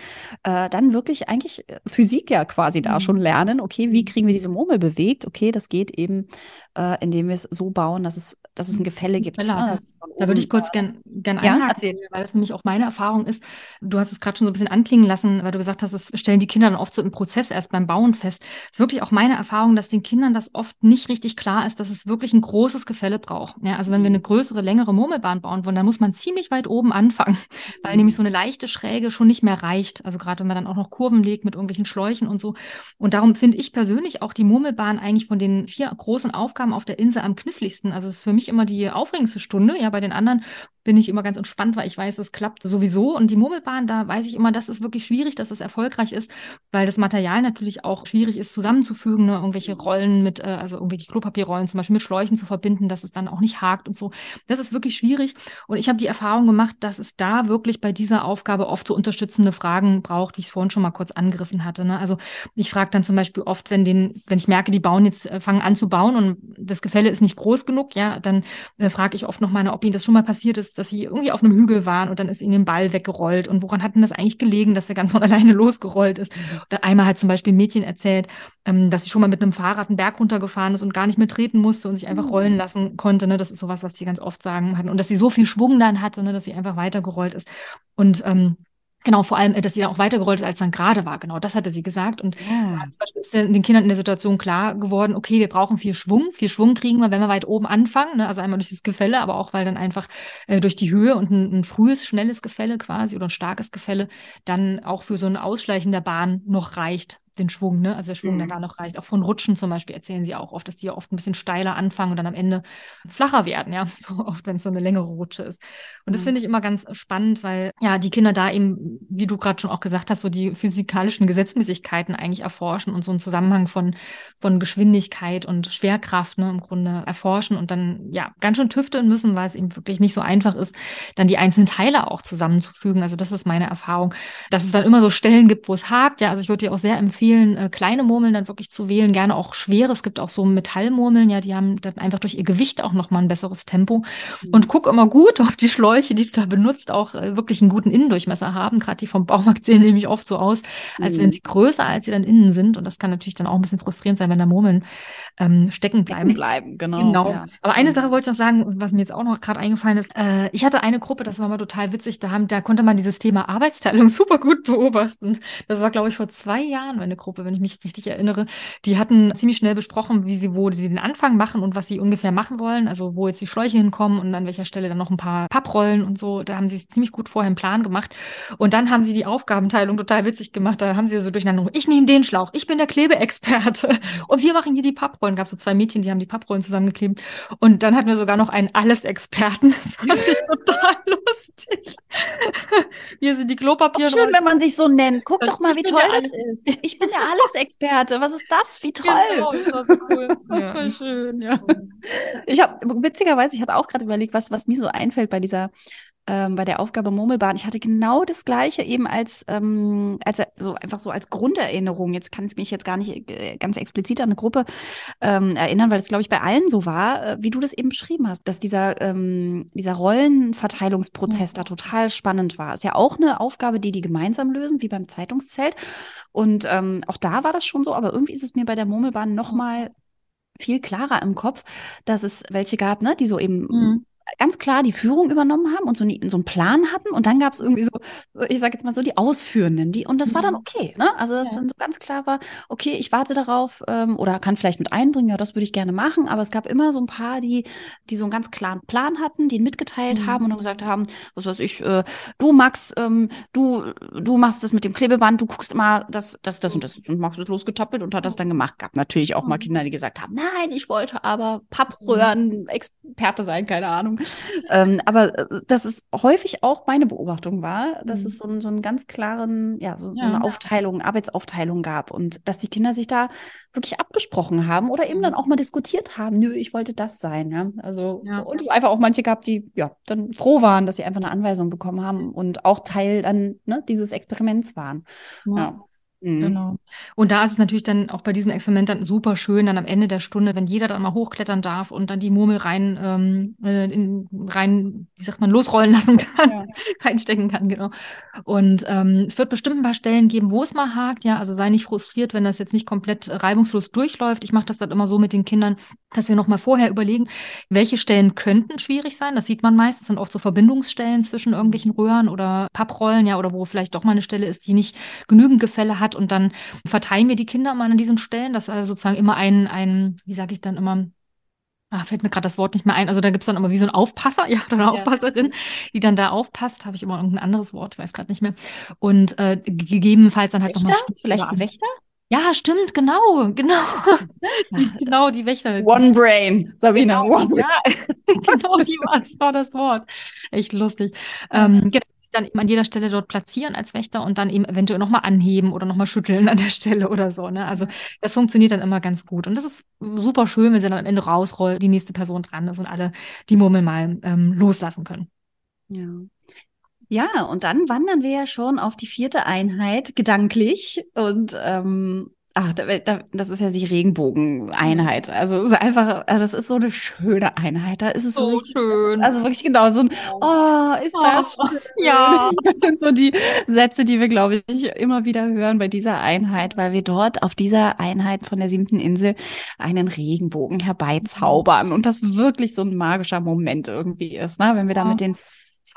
äh, dann wirklich eigentlich äh, Physik ja quasi da mhm. schon lernen. Okay, wie kriegen wir diese Murmel bewegt? Okay, das geht eben, äh, indem wir es so bauen, dass es, dass es ein Gefälle gibt. Gefälle ne? da würde ich kurz gerne gern ja, einhaken, erzählen. weil das nämlich auch meine Erfahrung ist. Du hast es gerade schon so ein bisschen anklingen lassen, weil du gesagt hast, das stellen die Kinder dann oft so im Prozess erst beim Bauen fest. Es ist wirklich auch meine Erfahrung, dass den Kindern das oft nicht richtig klar ist, dass es wirklich ein großes Gefälle braucht. Ja, also wenn wir eine größere, längere Murmelbahn bauen wollen, dann muss man ziemlich weit oben anfangen, [laughs] weil nämlich so eine leichte Schräge schon nicht mehr reicht. Also gerade wenn man dann auch noch Kurven legt mit irgendwelchen Schläuchen und so. Und darum finde ich persönlich auch die Murmelbahn eigentlich von den vier großen Aufgaben auf der Insel am kniffligsten. Also es ist für mich immer die aufregendste Stunde. Ja, bei den anderen bin ich immer ganz entspannt, weil ich weiß, es klappt sowieso. Und die Murmelbahn, da weiß ich immer, das ist wirklich schwierig, dass es erfolgreich ist, weil das Material natürlich auch schwierig ist zusammenzufügen, ne? irgendwelche Rollen mit, äh, also irgendwelche Klopapierrollen zum Beispiel mit Schläuchen zu verbinden, dass es dann auch nicht hakt und so. Das ist wirklich schwierig. Und ich habe die Erfahrung gemacht, dass es da wirklich bei dieser Aufgabe oft so unterstützende Fragen braucht, wie ich es vorhin schon mal kurz angerissen hatte. Ne? Also ich frage dann zum Beispiel oft, wenn den, wenn ich merke, die bauen jetzt, äh, fangen an zu bauen und das Gefälle ist nicht groß genug, ja, dann äh, frage ich oft noch mal, ob ihnen das schon mal passiert ist, dass sie irgendwie auf einem Hügel waren und dann ist ihnen den Ball weggerollt. Und woran hat denn das eigentlich gelegen, dass er ganz [laughs] von alleine losgerollt ist? Oder einmal hat zum Beispiel ein Mädchen erzählt, ähm, dass sie schon mal mit einem Fahrrad einen Berg runtergefahren ist und gar nicht mehr treten musste und sich einfach mhm. rollen lassen konnte. Ne? Das ist sowas, was sie ganz oft sagen hatten. Und dass sie so viel Schwung dann hatte, ne? dass sie einfach weitergerollt ist. Und ähm, Genau, vor allem, dass sie dann auch weitergerollt ist, als dann gerade war. Genau, das hatte sie gesagt. Und ja. zum Beispiel ist den Kindern in der Situation klar geworden, okay, wir brauchen viel Schwung. Viel Schwung kriegen wir, wenn wir weit oben anfangen. Ne? Also einmal durch das Gefälle, aber auch, weil dann einfach äh, durch die Höhe und ein, ein, frühes, schnelles Gefälle quasi oder ein starkes Gefälle dann auch für so ein Ausschleichen der Bahn noch reicht den Schwung, ne? Also der Schwung, mhm. der da noch reicht. Auch von Rutschen zum Beispiel erzählen sie auch oft, dass die ja oft ein bisschen steiler anfangen und dann am Ende flacher werden, ja. [laughs] So oft, wenn es so eine längere Rutsche ist. Und mhm. das finde ich immer ganz spannend, weil ja die Kinder da eben, wie du gerade schon auch gesagt hast, so die physikalischen Gesetzmäßigkeiten eigentlich erforschen und so einen Zusammenhang von, von Geschwindigkeit und Schwerkraft, ne, im Grunde erforschen und dann ja ganz schön tüfteln müssen, weil es eben wirklich nicht so einfach ist, dann die einzelnen Teile auch zusammenzufügen. Also das ist meine Erfahrung, dass es dann immer so Stellen gibt, wo es hakt. Ja, also ich würde dir auch sehr empfehlen, empfehlen, äh, kleine Murmeln dann wirklich zu wählen, gerne auch schwere. Es gibt auch so Metallmurmeln, ja, die haben dann einfach durch ihr Gewicht auch nochmal ein besseres Tempo. Mhm. Und guck immer gut, ob die Schläuche, die du da benutzt, auch äh, wirklich einen guten Innendurchmesser haben. Gerade die vom Baumarkt sehen nämlich oft so aus, als mhm. wenn sie größer, als sie dann innen sind. Und das kann natürlich dann auch ein bisschen frustrierend sein, wenn da Murmeln ähm, stecken bleiben. Stecken bleiben, genau. Genau. Ja. Aber eine Sache wollte ich noch sagen, was mir jetzt auch noch gerade eingefallen ist. Äh, ich hatte eine Gruppe, das war mal total witzig, da, haben, da konnte man dieses Thema Arbeitsteilung [laughs] super gut beobachten. Das war, glaube ich, vor zwei Jahren meine Gruppe, wenn ich mich richtig erinnere. Die hatten ziemlich schnell besprochen, wie sie, wo sie den Anfang machen und was sie ungefähr machen wollen. Also wo jetzt die Schläuche hinkommen und an welcher Stelle dann noch ein paar Papprollen und so. Da haben sie ziemlich gut vorher einen Plan gemacht. Und dann haben sie die Aufgabenteilung total witzig gemacht. Da haben sie so durcheinander, ich nehme den Schlauch, ich bin der Klebeexperte [laughs] und wir machen hier die Papprollen. Gab so zwei Mädchen, die haben die Papprollen zusammengeklebt. Und dann hatten wir sogar noch einen Alles-Experten. [laughs] Das fand ich total [laughs] lustig. Hier sind die Klopapiere. Schön, wenn man sich so nennt. Guck doch mal, wie toll das ist. Ich bin der Alles-Experte. Was ist das? Wie toll. Genau, das war so cool. [laughs] ja. Voll schön, ja. Ich habe witzigerweise, ich hatte auch gerade überlegt, was, was mir so einfällt bei dieser ähm, bei der Aufgabe Murmelbahn. Ich hatte genau das Gleiche eben als, ähm, als so einfach so als Grunderinnerung. Jetzt kann ich mich jetzt gar nicht äh, ganz explizit an eine Gruppe ähm, erinnern, weil das, glaube ich, bei allen so war, äh, wie du das eben beschrieben hast, dass dieser, ähm, dieser Rollenverteilungsprozess ja. da total spannend war. Ist ja auch eine Aufgabe, die die gemeinsam lösen, wie beim Zeitungszelt. Und ähm, auch da war das schon so, aber irgendwie ist es mir bei der Murmelbahn noch mal viel klarer im Kopf, dass es welche gab, ne, die so eben mhm ganz klar die Führung übernommen haben und so, so einen Plan hatten. Und dann gab es irgendwie so, ich sage jetzt mal so, die Ausführenden, die, und das war dann mhm. okay. Ne? Also dass ja. dann so ganz klar war, okay, ich warte darauf ähm, oder kann vielleicht mit einbringen, ja, das würde ich gerne machen. Aber es gab immer so ein paar, die, die so einen ganz klaren Plan hatten, die ihn mitgeteilt mhm. haben und dann gesagt haben, was weiß ich, äh, du Max, ähm, du, du machst das mit dem Klebeband, du guckst immer das, das, das und das. Und Max ist losgetappelt und hat das dann gemacht. Gab natürlich auch mal mhm. Kinder, die gesagt haben, nein, ich wollte aber Pappröhren-Experte sein, keine Ahnung. Ähm, aber äh, das ist häufig auch meine Beobachtung war, dass mhm. es so, ein, so einen ganz klaren, ja, so, so eine Aufteilung, Arbeitsaufteilung gab und dass die Kinder sich da wirklich abgesprochen haben oder eben dann mhm. auch mal diskutiert haben, nö, ich wollte das sein. Ja? Also ja. und es einfach auch manche gab, die ja dann froh waren, dass sie einfach eine Anweisung bekommen haben und auch Teil dann ne, dieses Experiments waren. ja. Mhm. Genau. Und da ist es natürlich dann auch bei diesem Experiment dann super schön, dann am Ende der Stunde, wenn jeder dann mal hochklettern darf und dann die Murmel rein, ähm, äh, in, rein, wie sagt man, losrollen lassen kann, ja. [laughs] reinstecken kann, genau. Und ähm, es wird bestimmt ein paar Stellen geben, wo es mal hakt, ja, also sei nicht frustriert, wenn das jetzt nicht komplett reibungslos durchläuft. Ich mache das dann immer so mit den Kindern, dass wir nochmal vorher überlegen, welche Stellen könnten schwierig sein. Das sieht man meistens, sind oft so Verbindungsstellen zwischen irgendwelchen Röhren oder Papprollen, ja, oder wo vielleicht doch mal eine Stelle ist, die nicht genügend Gefälle hat hat. Und dann verteilen wir die Kinder mal an diesen Stellen, dass also sozusagen immer ein, ein wie sage ich dann immer, Ah, fällt mir gerade das Wort nicht mehr ein. Also da gibt es dann immer wie so ein Aufpasser, [laughs] ja, oder eine ja. Aufpasserin, die dann da aufpasst. Habe ich immer irgendein anderes Wort, weiß gerade nicht mehr. Und äh, gegebenenfalls dann halt nochmal. Vielleicht ein Wächter? Ja, stimmt, genau, [laughs] genau. [laughs] Die, genau, die Wächter. One Brain, Sabina, genau, One Brain. Ja, genau, die war, das war das Wort. Echt lustig. Ähm, genau, dann eben an jeder Stelle dort platzieren als Wächter und dann eben eventuell nochmal anheben oder nochmal schütteln an der Stelle oder so. Ne? Also das funktioniert dann immer ganz gut. Und das ist super schön, wenn sie dann am Ende rausrollt, die nächste Person dran ist und alle die Murmel mal ähm, loslassen können. Ja. Ja, und dann wandern wir ja schon auf die vierte Einheit gedanklich und ähm, Ach, da, da, das ist ja die Regenbogeneinheit. Also es ist einfach, also das ist so eine schöne Einheit. Da ist es so, so schön. Also wirklich genau so ein, oh, ist das oh, schön. [laughs] Ja. [laughs] Das sind so die Sätze, die wir, glaube ich, immer wieder hören bei dieser Einheit, weil wir dort auf dieser Einheit von der siebten Insel einen Regenbogen herbeizaubern und das wirklich so ein magischer Moment irgendwie ist, ne? Wenn wir da mit den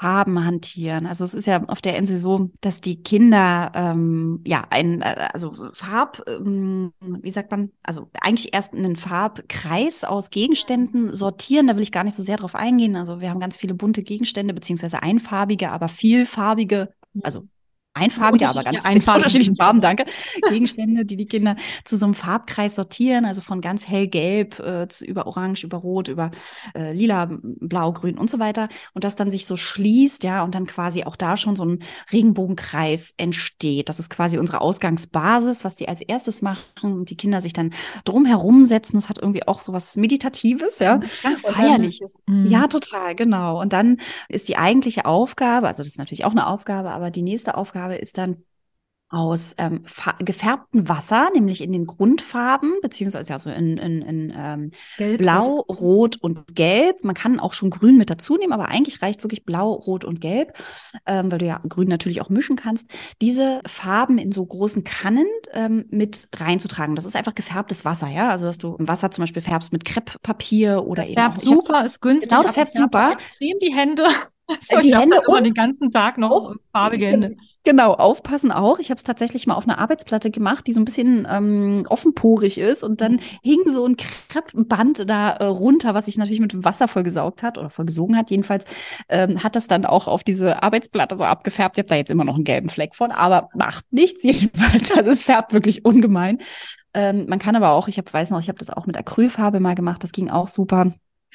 Farben hantieren. Also es ist ja auf der Insel so, dass die Kinder ähm, ja ein äh, also Farb, ähm, wie sagt man, also eigentlich erst einen Farbkreis aus Gegenständen sortieren. Da will ich gar nicht so sehr drauf eingehen. Also wir haben ganz viele bunte Gegenstände beziehungsweise einfarbige, aber vielfarbige, also einfarbige, aber ganz einfarbige. unterschiedlichen Farben, danke, Gegenstände, die die Kinder zu so einem Farbkreis sortieren, also von ganz hellgelb äh, zu, über orange, über rot, über äh, lila, blau, grün und so weiter und das dann sich so schließt, ja, und dann quasi auch da schon so ein Regenbogenkreis entsteht. Das ist quasi unsere Ausgangsbasis, was die als erstes machen und die Kinder sich dann drumherum setzen. Das hat irgendwie auch so was Meditatives, ja. Ganz feierliches. Mhm. Ja, total, genau. Und dann ist die eigentliche Aufgabe, also das ist natürlich auch eine Aufgabe, aber die nächste Aufgabe habe, ist dann aus ähm, gefärbtem Wasser, nämlich in den Grundfarben, beziehungsweise also in, in, in ähm, Gelb, Blau, Rot. Und Gelb. Man kann auch schon Grün mit dazu nehmen, aber eigentlich reicht wirklich Blau, Rot und Gelb, ähm, weil du ja Grün natürlich auch mischen kannst. Diese Farben in so großen Kannen ähm, mit reinzutragen. Das ist einfach gefärbtes Wasser, ja. Also dass du Wasser zum Beispiel färbst mit Krepppapier oder das eben. Färbt super, ist günstig. Genau, das färbt super. Extrem die Hände. So, die Hände und den ganzen Tag noch auf, farbige Hände. Genau, aufpassen auch. Ich habe es tatsächlich mal auf einer Arbeitsplatte gemacht, die so ein bisschen ähm, offenporig ist und dann hing so ein Kreppband da äh, runter, was sich natürlich mit Wasser vollgesaugt hat oder vollgesogen hat. Jedenfalls ähm, hat das dann auch auf diese Arbeitsplatte so abgefärbt. Ich habe da jetzt immer noch einen gelben Fleck von, aber macht nichts [laughs] jedenfalls. Also es färbt wirklich ungemein. Ähm, man kann aber auch, ich hab, weiß noch, ich habe das auch mit Acrylfarbe mal gemacht, das ging auch super.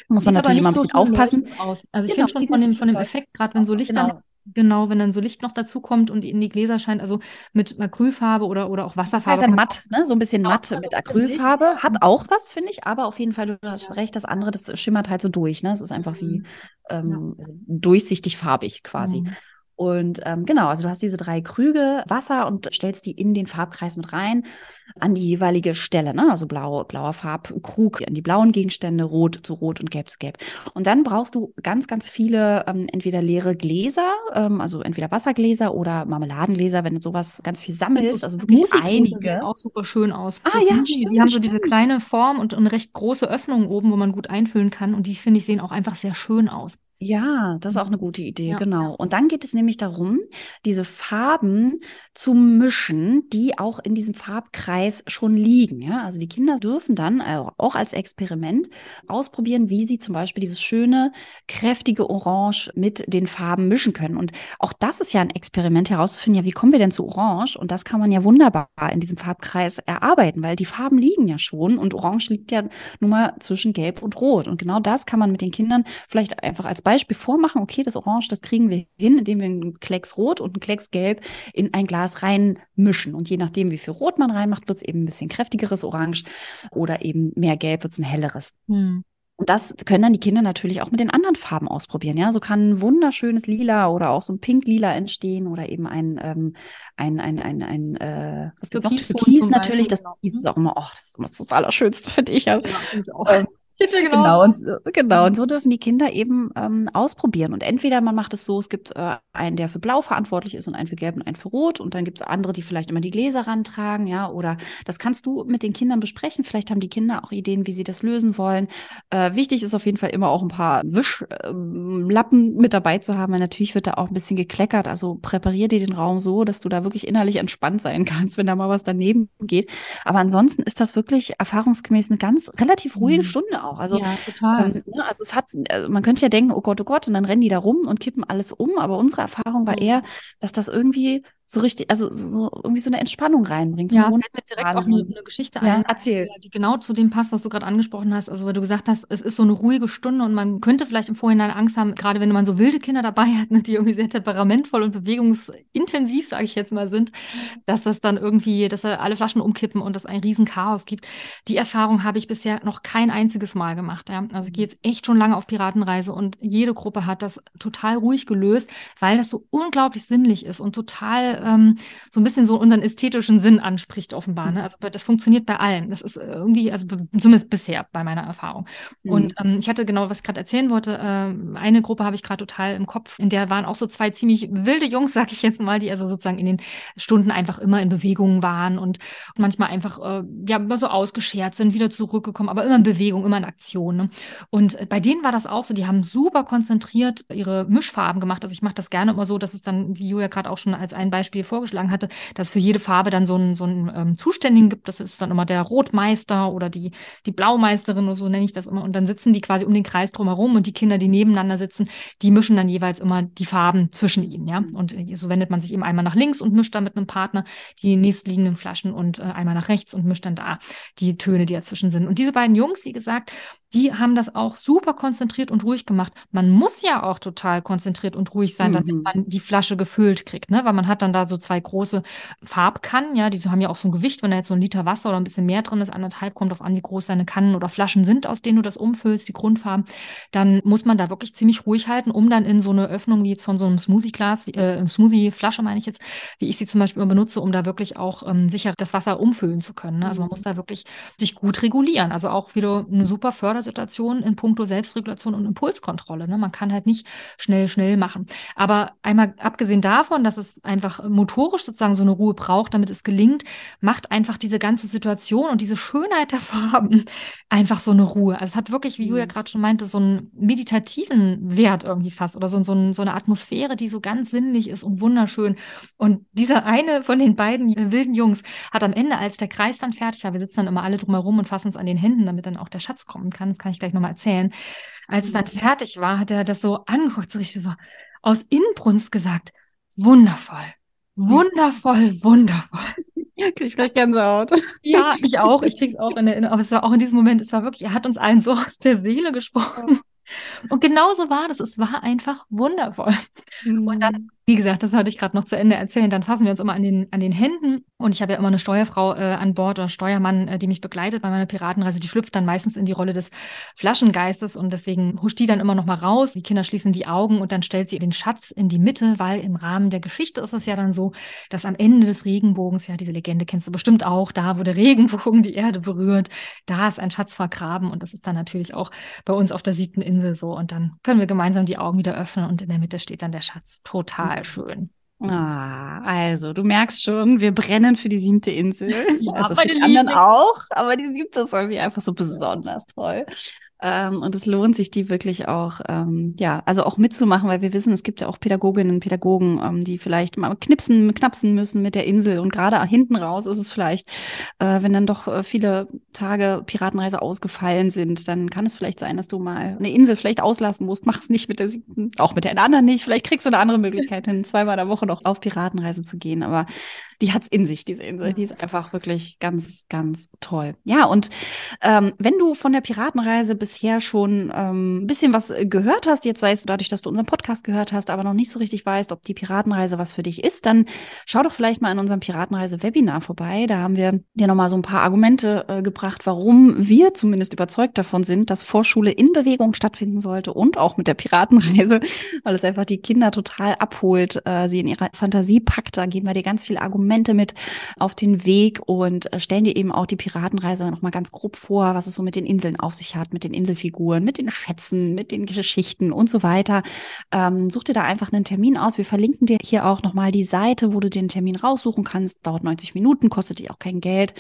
Muss man natürlich immer ein bisschen so aufpassen. Aus. Also ich genau, finde schon von dem, von dem Effekt, gerade wenn so Licht genau. dann, genau, wenn dann so Licht noch dazu kommt und in die Gläser scheint, also mit Acrylfarbe oder, oder auch Wasserfarbe. Halt dann matt, ne? So ein bisschen matt mit Acrylfarbe. Hat mhm. auch was, finde ich, aber auf jeden Fall, du hast recht, das andere, das schimmert halt so durch, ne? Es ist einfach wie mhm. ähm, ja. also durchsichtig farbig quasi. Mhm. Und ähm, genau, also du hast diese drei Krüge Wasser und stellst die in den Farbkreis mit rein an die jeweilige Stelle, ne? Also blau, blauer Farbkrug an die blauen Gegenstände, rot zu rot und gelb zu gelb. Und dann brauchst du ganz, ganz viele ähm, entweder leere Gläser, ähm, also entweder Wassergläser oder Marmeladengläser, wenn du sowas ganz viel sammelst, also wirklich Musik einige. Sehen auch super schön aus. Ah ja, die, stimmt, die haben so diese kleine Form und eine recht große Öffnung oben, wo man gut einfüllen kann und die finde ich sehen auch einfach sehr schön aus. Ja, das ist auch eine gute Idee, ja. genau. Und dann geht es nämlich darum, diese Farben zu mischen, die auch in diesem Farbkreis schon liegen. Ja? Also die Kinder dürfen dann auch als Experiment ausprobieren, wie sie zum Beispiel dieses schöne, kräftige Orange mit den Farben mischen können. Und auch das ist ja ein Experiment herauszufinden, ja, wie kommen wir denn zu Orange? Und das kann man ja wunderbar in diesem Farbkreis erarbeiten, weil die Farben liegen ja schon und Orange liegt ja nun mal zwischen Gelb und Rot. Und genau das kann man mit den Kindern vielleicht einfach als Beispiel vormachen, okay, das Orange, das kriegen wir hin, indem wir einen Klecks Rot und einen Klecks Gelb in ein Glas reinmischen. Und je nachdem, wie viel Rot man reinmacht, wird es eben ein bisschen kräftigeres Orange oder eben mehr Gelb wird es ein helleres. Hm. Und das können dann die Kinder natürlich auch mit den anderen Farben ausprobieren. Ja, so kann ein wunderschönes Lila oder auch so ein Pink-Lila entstehen oder eben ein, ähm, ein, ein, ein, ein äh, was gibt's noch? Türkis natürlich. Das Türkis ist auch immer, oh, das ist immer das Allerschönste, finde ich. Ja, ja ich auch. Ähm, [laughs] genau, und, genau, und so dürfen die Kinder eben ähm, ausprobieren. Und entweder man macht es so, es gibt äh, einen, der für Blau verantwortlich ist und einen für Gelb und einen für Rot. Und dann gibt es andere, die vielleicht immer die Gläser rantragen, ja. Oder das kannst du mit den Kindern besprechen. Vielleicht haben die Kinder auch Ideen, wie sie das lösen wollen. Äh, wichtig ist auf jeden Fall immer auch ein paar Wischlappen ähm, mit dabei zu haben, weil natürlich wird da auch ein bisschen gekleckert. Also präparier dir den Raum so, dass du da wirklich innerlich entspannt sein kannst, wenn da mal was daneben geht. Aber ansonsten ist das wirklich erfahrungsgemäß eine ganz relativ ruhige mhm. Stunde auch. Also, ja. Ähm, ne, also es hat, also man könnte ja denken, oh Gott, oh Gott, und dann rennen die da rum und kippen alles um. Aber unsere Erfahrung war eher, dass das irgendwie so richtig, also so irgendwie so eine Entspannung reinbringt. Ja, fällt mir direkt auch eine, eine Geschichte ja, ein, erzähl. die genau zu dem passt, was du gerade angesprochen hast. Also weil du gesagt hast, es ist so eine ruhige Stunde und man könnte vielleicht im Vorhinein Angst haben, gerade wenn man so wilde Kinder dabei hat, ne, die irgendwie sehr temperamentvoll und bewegungsintensiv, sage ich jetzt mal, sind, dass das dann irgendwie, dass alle Flaschen umkippen und es ein riesen Chaos gibt. Die Erfahrung habe ich bisher noch kein einziges Mal gemacht. Ja? Also ich gehe jetzt echt schon lange auf Piratenreise und jede Gruppe hat das total ruhig gelöst, weil das so unglaublich sinnlich ist und total ähm, so ein bisschen so unseren ästhetischen Sinn anspricht, offenbar. Ne? Mhm. Also das funktioniert bei allen. Das ist irgendwie, also zumindest bisher bei meiner Erfahrung. Mhm. Und ähm, ich hatte genau, was ich gerade erzählen wollte, äh, eine Gruppe habe ich gerade total im Kopf, in der waren auch so zwei ziemlich wilde Jungs, [laughs] sag ich jetzt mal, die also sozusagen in den Stunden einfach immer in Bewegung waren und manchmal einfach äh, ja immer so ausgeschert sind, wieder zurückgekommen, aber immer in Bewegung, immer in Aktion. Ne? Und bei denen war das auch so, die haben super konzentriert ihre Mischfarben gemacht. Also ich mache das gerne immer so, dass es dann, wie Julia gerade auch schon als ein Beispiel Beispiel vorgeschlagen hatte, dass es für jede Farbe dann so einen, so einen ähm, Zuständigen gibt. Das ist dann immer der Rotmeister oder die, die Blaumeisterin oder so nenne ich das immer. Und dann sitzen die quasi um den Kreis drumherum und die Kinder, die nebeneinander sitzen, die mischen dann jeweils immer die Farben zwischen ihnen. Ja? Und äh, so wendet man sich eben einmal nach links und mischt dann mit einem Partner die nächstliegenden Flaschen und äh, einmal nach rechts und mischt dann da die Töne, die dazwischen sind. Und diese beiden Jungs, wie gesagt, die haben das auch super konzentriert und ruhig gemacht. Man muss ja auch total konzentriert und ruhig sein, mhm. damit man die Flasche gefüllt kriegt, ne? Weil man hat dann da so zwei große Farbkannen, ja, die haben ja auch so ein Gewicht, wenn da jetzt so ein Liter Wasser oder ein bisschen mehr drin ist, anderthalb kommt auf an, wie groß deine Kannen oder Flaschen sind, aus denen du das umfüllst, die Grundfarben, dann muss man da wirklich ziemlich ruhig halten, um dann in so eine Öffnung wie jetzt von so einem Smoothie-Glas, äh, Smoothie-Flasche meine ich jetzt, wie ich sie zum Beispiel immer benutze, um da wirklich auch ähm, sicher das Wasser umfüllen zu können. Ne? Also man mhm. muss da wirklich sich gut regulieren. Also auch wieder eine super Förder Situation in puncto Selbstregulation und Impulskontrolle. Ne? Man kann halt nicht schnell, schnell machen. Aber einmal abgesehen davon, dass es einfach motorisch sozusagen so eine Ruhe braucht, damit es gelingt, macht einfach diese ganze Situation und diese Schönheit der [laughs] Farben einfach so eine Ruhe. Also es hat wirklich, wie Julia mhm. gerade schon meinte, so einen meditativen Wert irgendwie fast oder so, so, so eine Atmosphäre, die so ganz sinnlich ist und wunderschön. Und dieser eine von den beiden wilden Jungs hat am Ende, als der Kreis dann fertig war, wir sitzen dann immer alle drumherum und fassen uns an den Händen, damit dann auch der Schatz kommen kann, kann, das kann ich gleich nochmal erzählen. Als es dann mhm. fertig war, hat er das so angeguckt, so richtig so aus Inbrunst gesagt, wundervoll, wundervoll, wundervoll. [laughs] Krieg ich gleich Gänsehaut. Ja, ich auch. Ich krieg's auch in Erinnerung. Aber es war auch in diesem Moment, es war wirklich, er hat uns allen so [laughs] aus der Seele gesprochen. Und genauso war das. Es war einfach wundervoll. Mhm. Und dann mhm. Wie gesagt, das hatte ich gerade noch zu Ende erzählen. Dann fassen wir uns immer an den, an den Händen. Und ich habe ja immer eine Steuerfrau äh, an Bord oder Steuermann, äh, die mich begleitet bei meiner Piratenreise. Die schlüpft dann meistens in die Rolle des Flaschengeistes und deswegen huscht die dann immer noch mal raus. Die Kinder schließen die Augen und dann stellt sie den Schatz in die Mitte, weil im Rahmen der Geschichte ist es ja dann so, dass am Ende des Regenbogens, ja, diese Legende kennst du bestimmt auch, da wo der Regenbogen die Erde berührt, da ist ein Schatz vergraben und das ist dann natürlich auch bei uns auf der siebten Insel so. Und dann können wir gemeinsam die Augen wieder öffnen und in der Mitte steht dann der Schatz. Total total schön. Ah, also du merkst schon, wir brennen für die siebte Insel. Ja, also für die anderen auch, aber die siebte ist irgendwie einfach so besonders toll. Ähm, und es lohnt sich, die wirklich auch, ähm, ja, also auch mitzumachen, weil wir wissen, es gibt ja auch Pädagoginnen und Pädagogen, ähm, die vielleicht mal knipsen, knapsen müssen mit der Insel. Und gerade hinten raus ist es vielleicht, äh, wenn dann doch äh, viele Tage Piratenreise ausgefallen sind, dann kann es vielleicht sein, dass du mal eine Insel vielleicht auslassen musst. Mach es nicht mit der siebten, auch mit der anderen nicht. Vielleicht kriegst du eine andere Möglichkeit hin, zweimal in der Woche noch auf Piratenreise zu gehen. Aber die hat's in sich, diese Insel. Die ist einfach wirklich ganz, ganz toll. Ja, und ähm, wenn du von der Piratenreise bisher schon ähm, ein bisschen was gehört hast, jetzt sei es dadurch, dass du unseren Podcast gehört hast, aber noch nicht so richtig weißt, ob die Piratenreise was für dich ist, dann schau doch vielleicht mal in unserem Piratenreise-Webinar vorbei. Da haben wir dir nochmal so ein paar Argumente äh, gebracht, warum wir zumindest überzeugt davon sind, dass Vorschule in Bewegung stattfinden sollte und auch mit der Piratenreise, weil es einfach die Kinder total abholt, äh, sie in ihrer Fantasie packt. Da geben wir dir ganz viele Argumente Momente mit auf den Weg und äh, stellen dir eben auch die Piratenreise nochmal ganz grob vor, was es so mit den Inseln auf sich hat, mit den Inselfiguren, mit den Schätzen, mit den Geschichten und so weiter. Ähm, such dir da einfach einen Termin aus. Wir verlinken dir hier auch nochmal die Seite, wo du den Termin raussuchen kannst. Dauert 90 Minuten, kostet dich auch kein Geld.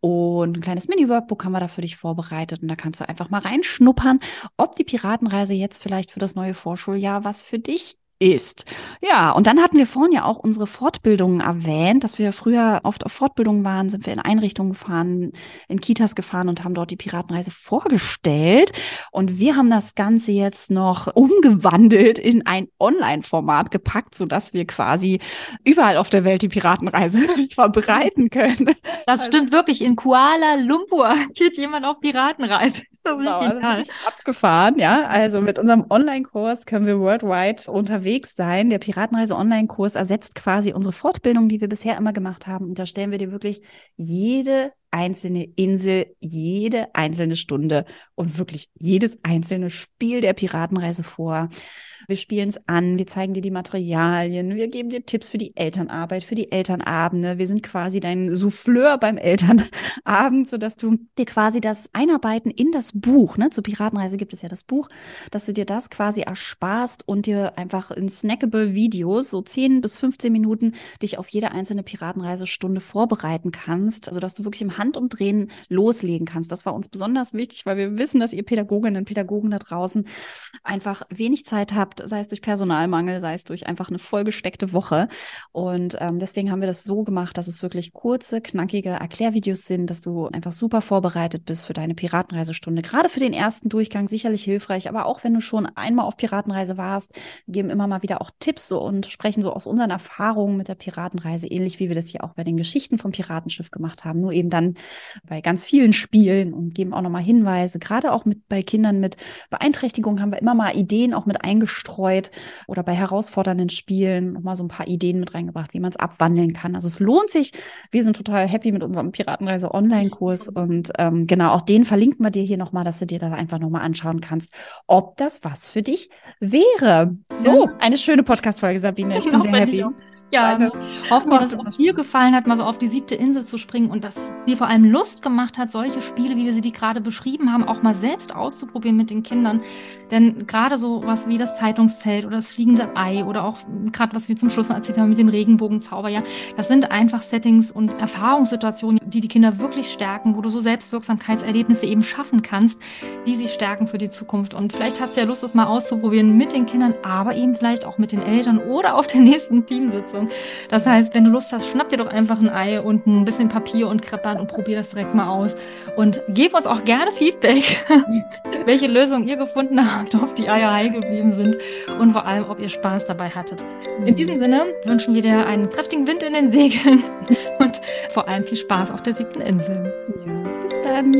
Und ein kleines Mini-Workbook haben wir da für dich vorbereitet. Und da kannst du einfach mal reinschnuppern, ob die Piratenreise jetzt vielleicht für das neue Vorschuljahr was für dich ist. Ja, und dann hatten wir vorhin ja auch unsere Fortbildungen erwähnt, dass wir früher oft auf Fortbildungen waren, sind wir in Einrichtungen gefahren, in Kitas gefahren und haben dort die Piratenreise vorgestellt. Und wir haben das Ganze jetzt noch umgewandelt in ein Online-Format gepackt, sodass wir quasi überall auf der Welt die Piratenreise [laughs] verbreiten können. Das also, stimmt wirklich. In Kuala Lumpur [laughs] geht jemand auf Piratenreise. So genau, also abgefahren, ja. Also mit unserem Online-Kurs können wir worldwide unterwegs sein. Der Piratenreise Online-Kurs ersetzt quasi unsere Fortbildung, die wir bisher immer gemacht haben. Und da stellen wir dir wirklich jede einzelne Insel, jede einzelne Stunde und wirklich jedes einzelne Spiel der Piratenreise vor. Wir spielen es an, wir zeigen dir die Materialien, wir geben dir Tipps für die Elternarbeit, für die Elternabende. Wir sind quasi dein Souffleur beim Elternabend, sodass du dir quasi das Einarbeiten in das Buch, ne, zur Piratenreise gibt es ja das Buch, dass du dir das quasi ersparst und dir einfach in snackable Videos, so 10 bis 15 Minuten, dich auf jede einzelne Piratenreisestunde vorbereiten kannst, sodass du wirklich im Handumdrehen loslegen kannst. Das war uns besonders wichtig, weil wir wissen, dass ihr Pädagoginnen und Pädagogen da draußen einfach wenig Zeit habt, sei es durch Personalmangel, sei es durch einfach eine vollgesteckte Woche. Und ähm, deswegen haben wir das so gemacht, dass es wirklich kurze, knackige Erklärvideos sind, dass du einfach super vorbereitet bist für deine Piratenreisestunde. Gerade für den ersten Durchgang sicherlich hilfreich, aber auch wenn du schon einmal auf Piratenreise warst, geben immer mal wieder auch Tipps so und sprechen so aus unseren Erfahrungen mit der Piratenreise, ähnlich wie wir das hier auch bei den Geschichten vom Piratenschiff gemacht haben, nur eben dann bei ganz vielen Spielen und geben auch nochmal Hinweise. Gerade auch mit bei Kindern mit Beeinträchtigung haben wir immer mal Ideen auch mit eingeschrieben gestreut oder bei herausfordernden Spielen nochmal so ein paar Ideen mit reingebracht, wie man es abwandeln kann. Also es lohnt sich. Wir sind total happy mit unserem Piratenreise Online-Kurs und ähm, genau, auch den verlinken wir dir hier nochmal, dass du dir das einfach nochmal anschauen kannst, ob das was für dich wäre. So, eine schöne Podcast-Folge, Sabine. Ich bin sehr happy. Ja, Deine hoffen wir, dass es dir gefallen hat, mal so auf die siebte Insel zu springen und dass dir vor allem Lust gemacht hat, solche Spiele, wie wir sie die gerade beschrieben haben, auch mal selbst auszuprobieren mit den Kindern. Denn gerade so was wie das Zeitungszelt oder das fliegende Ei oder auch gerade was wir zum Schluss erzählt haben mit dem Regenbogenzauber, ja, das sind einfach Settings und Erfahrungssituationen, die die Kinder wirklich stärken, wo du so Selbstwirksamkeitserlebnisse eben schaffen kannst, die sie stärken für die Zukunft. Und vielleicht hast du ja Lust, das mal auszuprobieren mit den Kindern, aber eben vielleicht auch mit den Eltern oder auf der [laughs] nächsten Teamsitzung. Das heißt, wenn du Lust hast, schnapp dir doch einfach ein Ei und ein bisschen Papier und Kreppern und probier das direkt mal aus. Und gib uns auch gerne Feedback, [laughs] welche Lösung ihr gefunden habt, ob die Eier heil geblieben sind und vor allem, ob ihr Spaß dabei hattet. In diesem Sinne wünschen wir dir einen kräftigen Wind in den Segeln [laughs] und vor allem viel Spaß auf der siebten Insel. Ja, bis dann.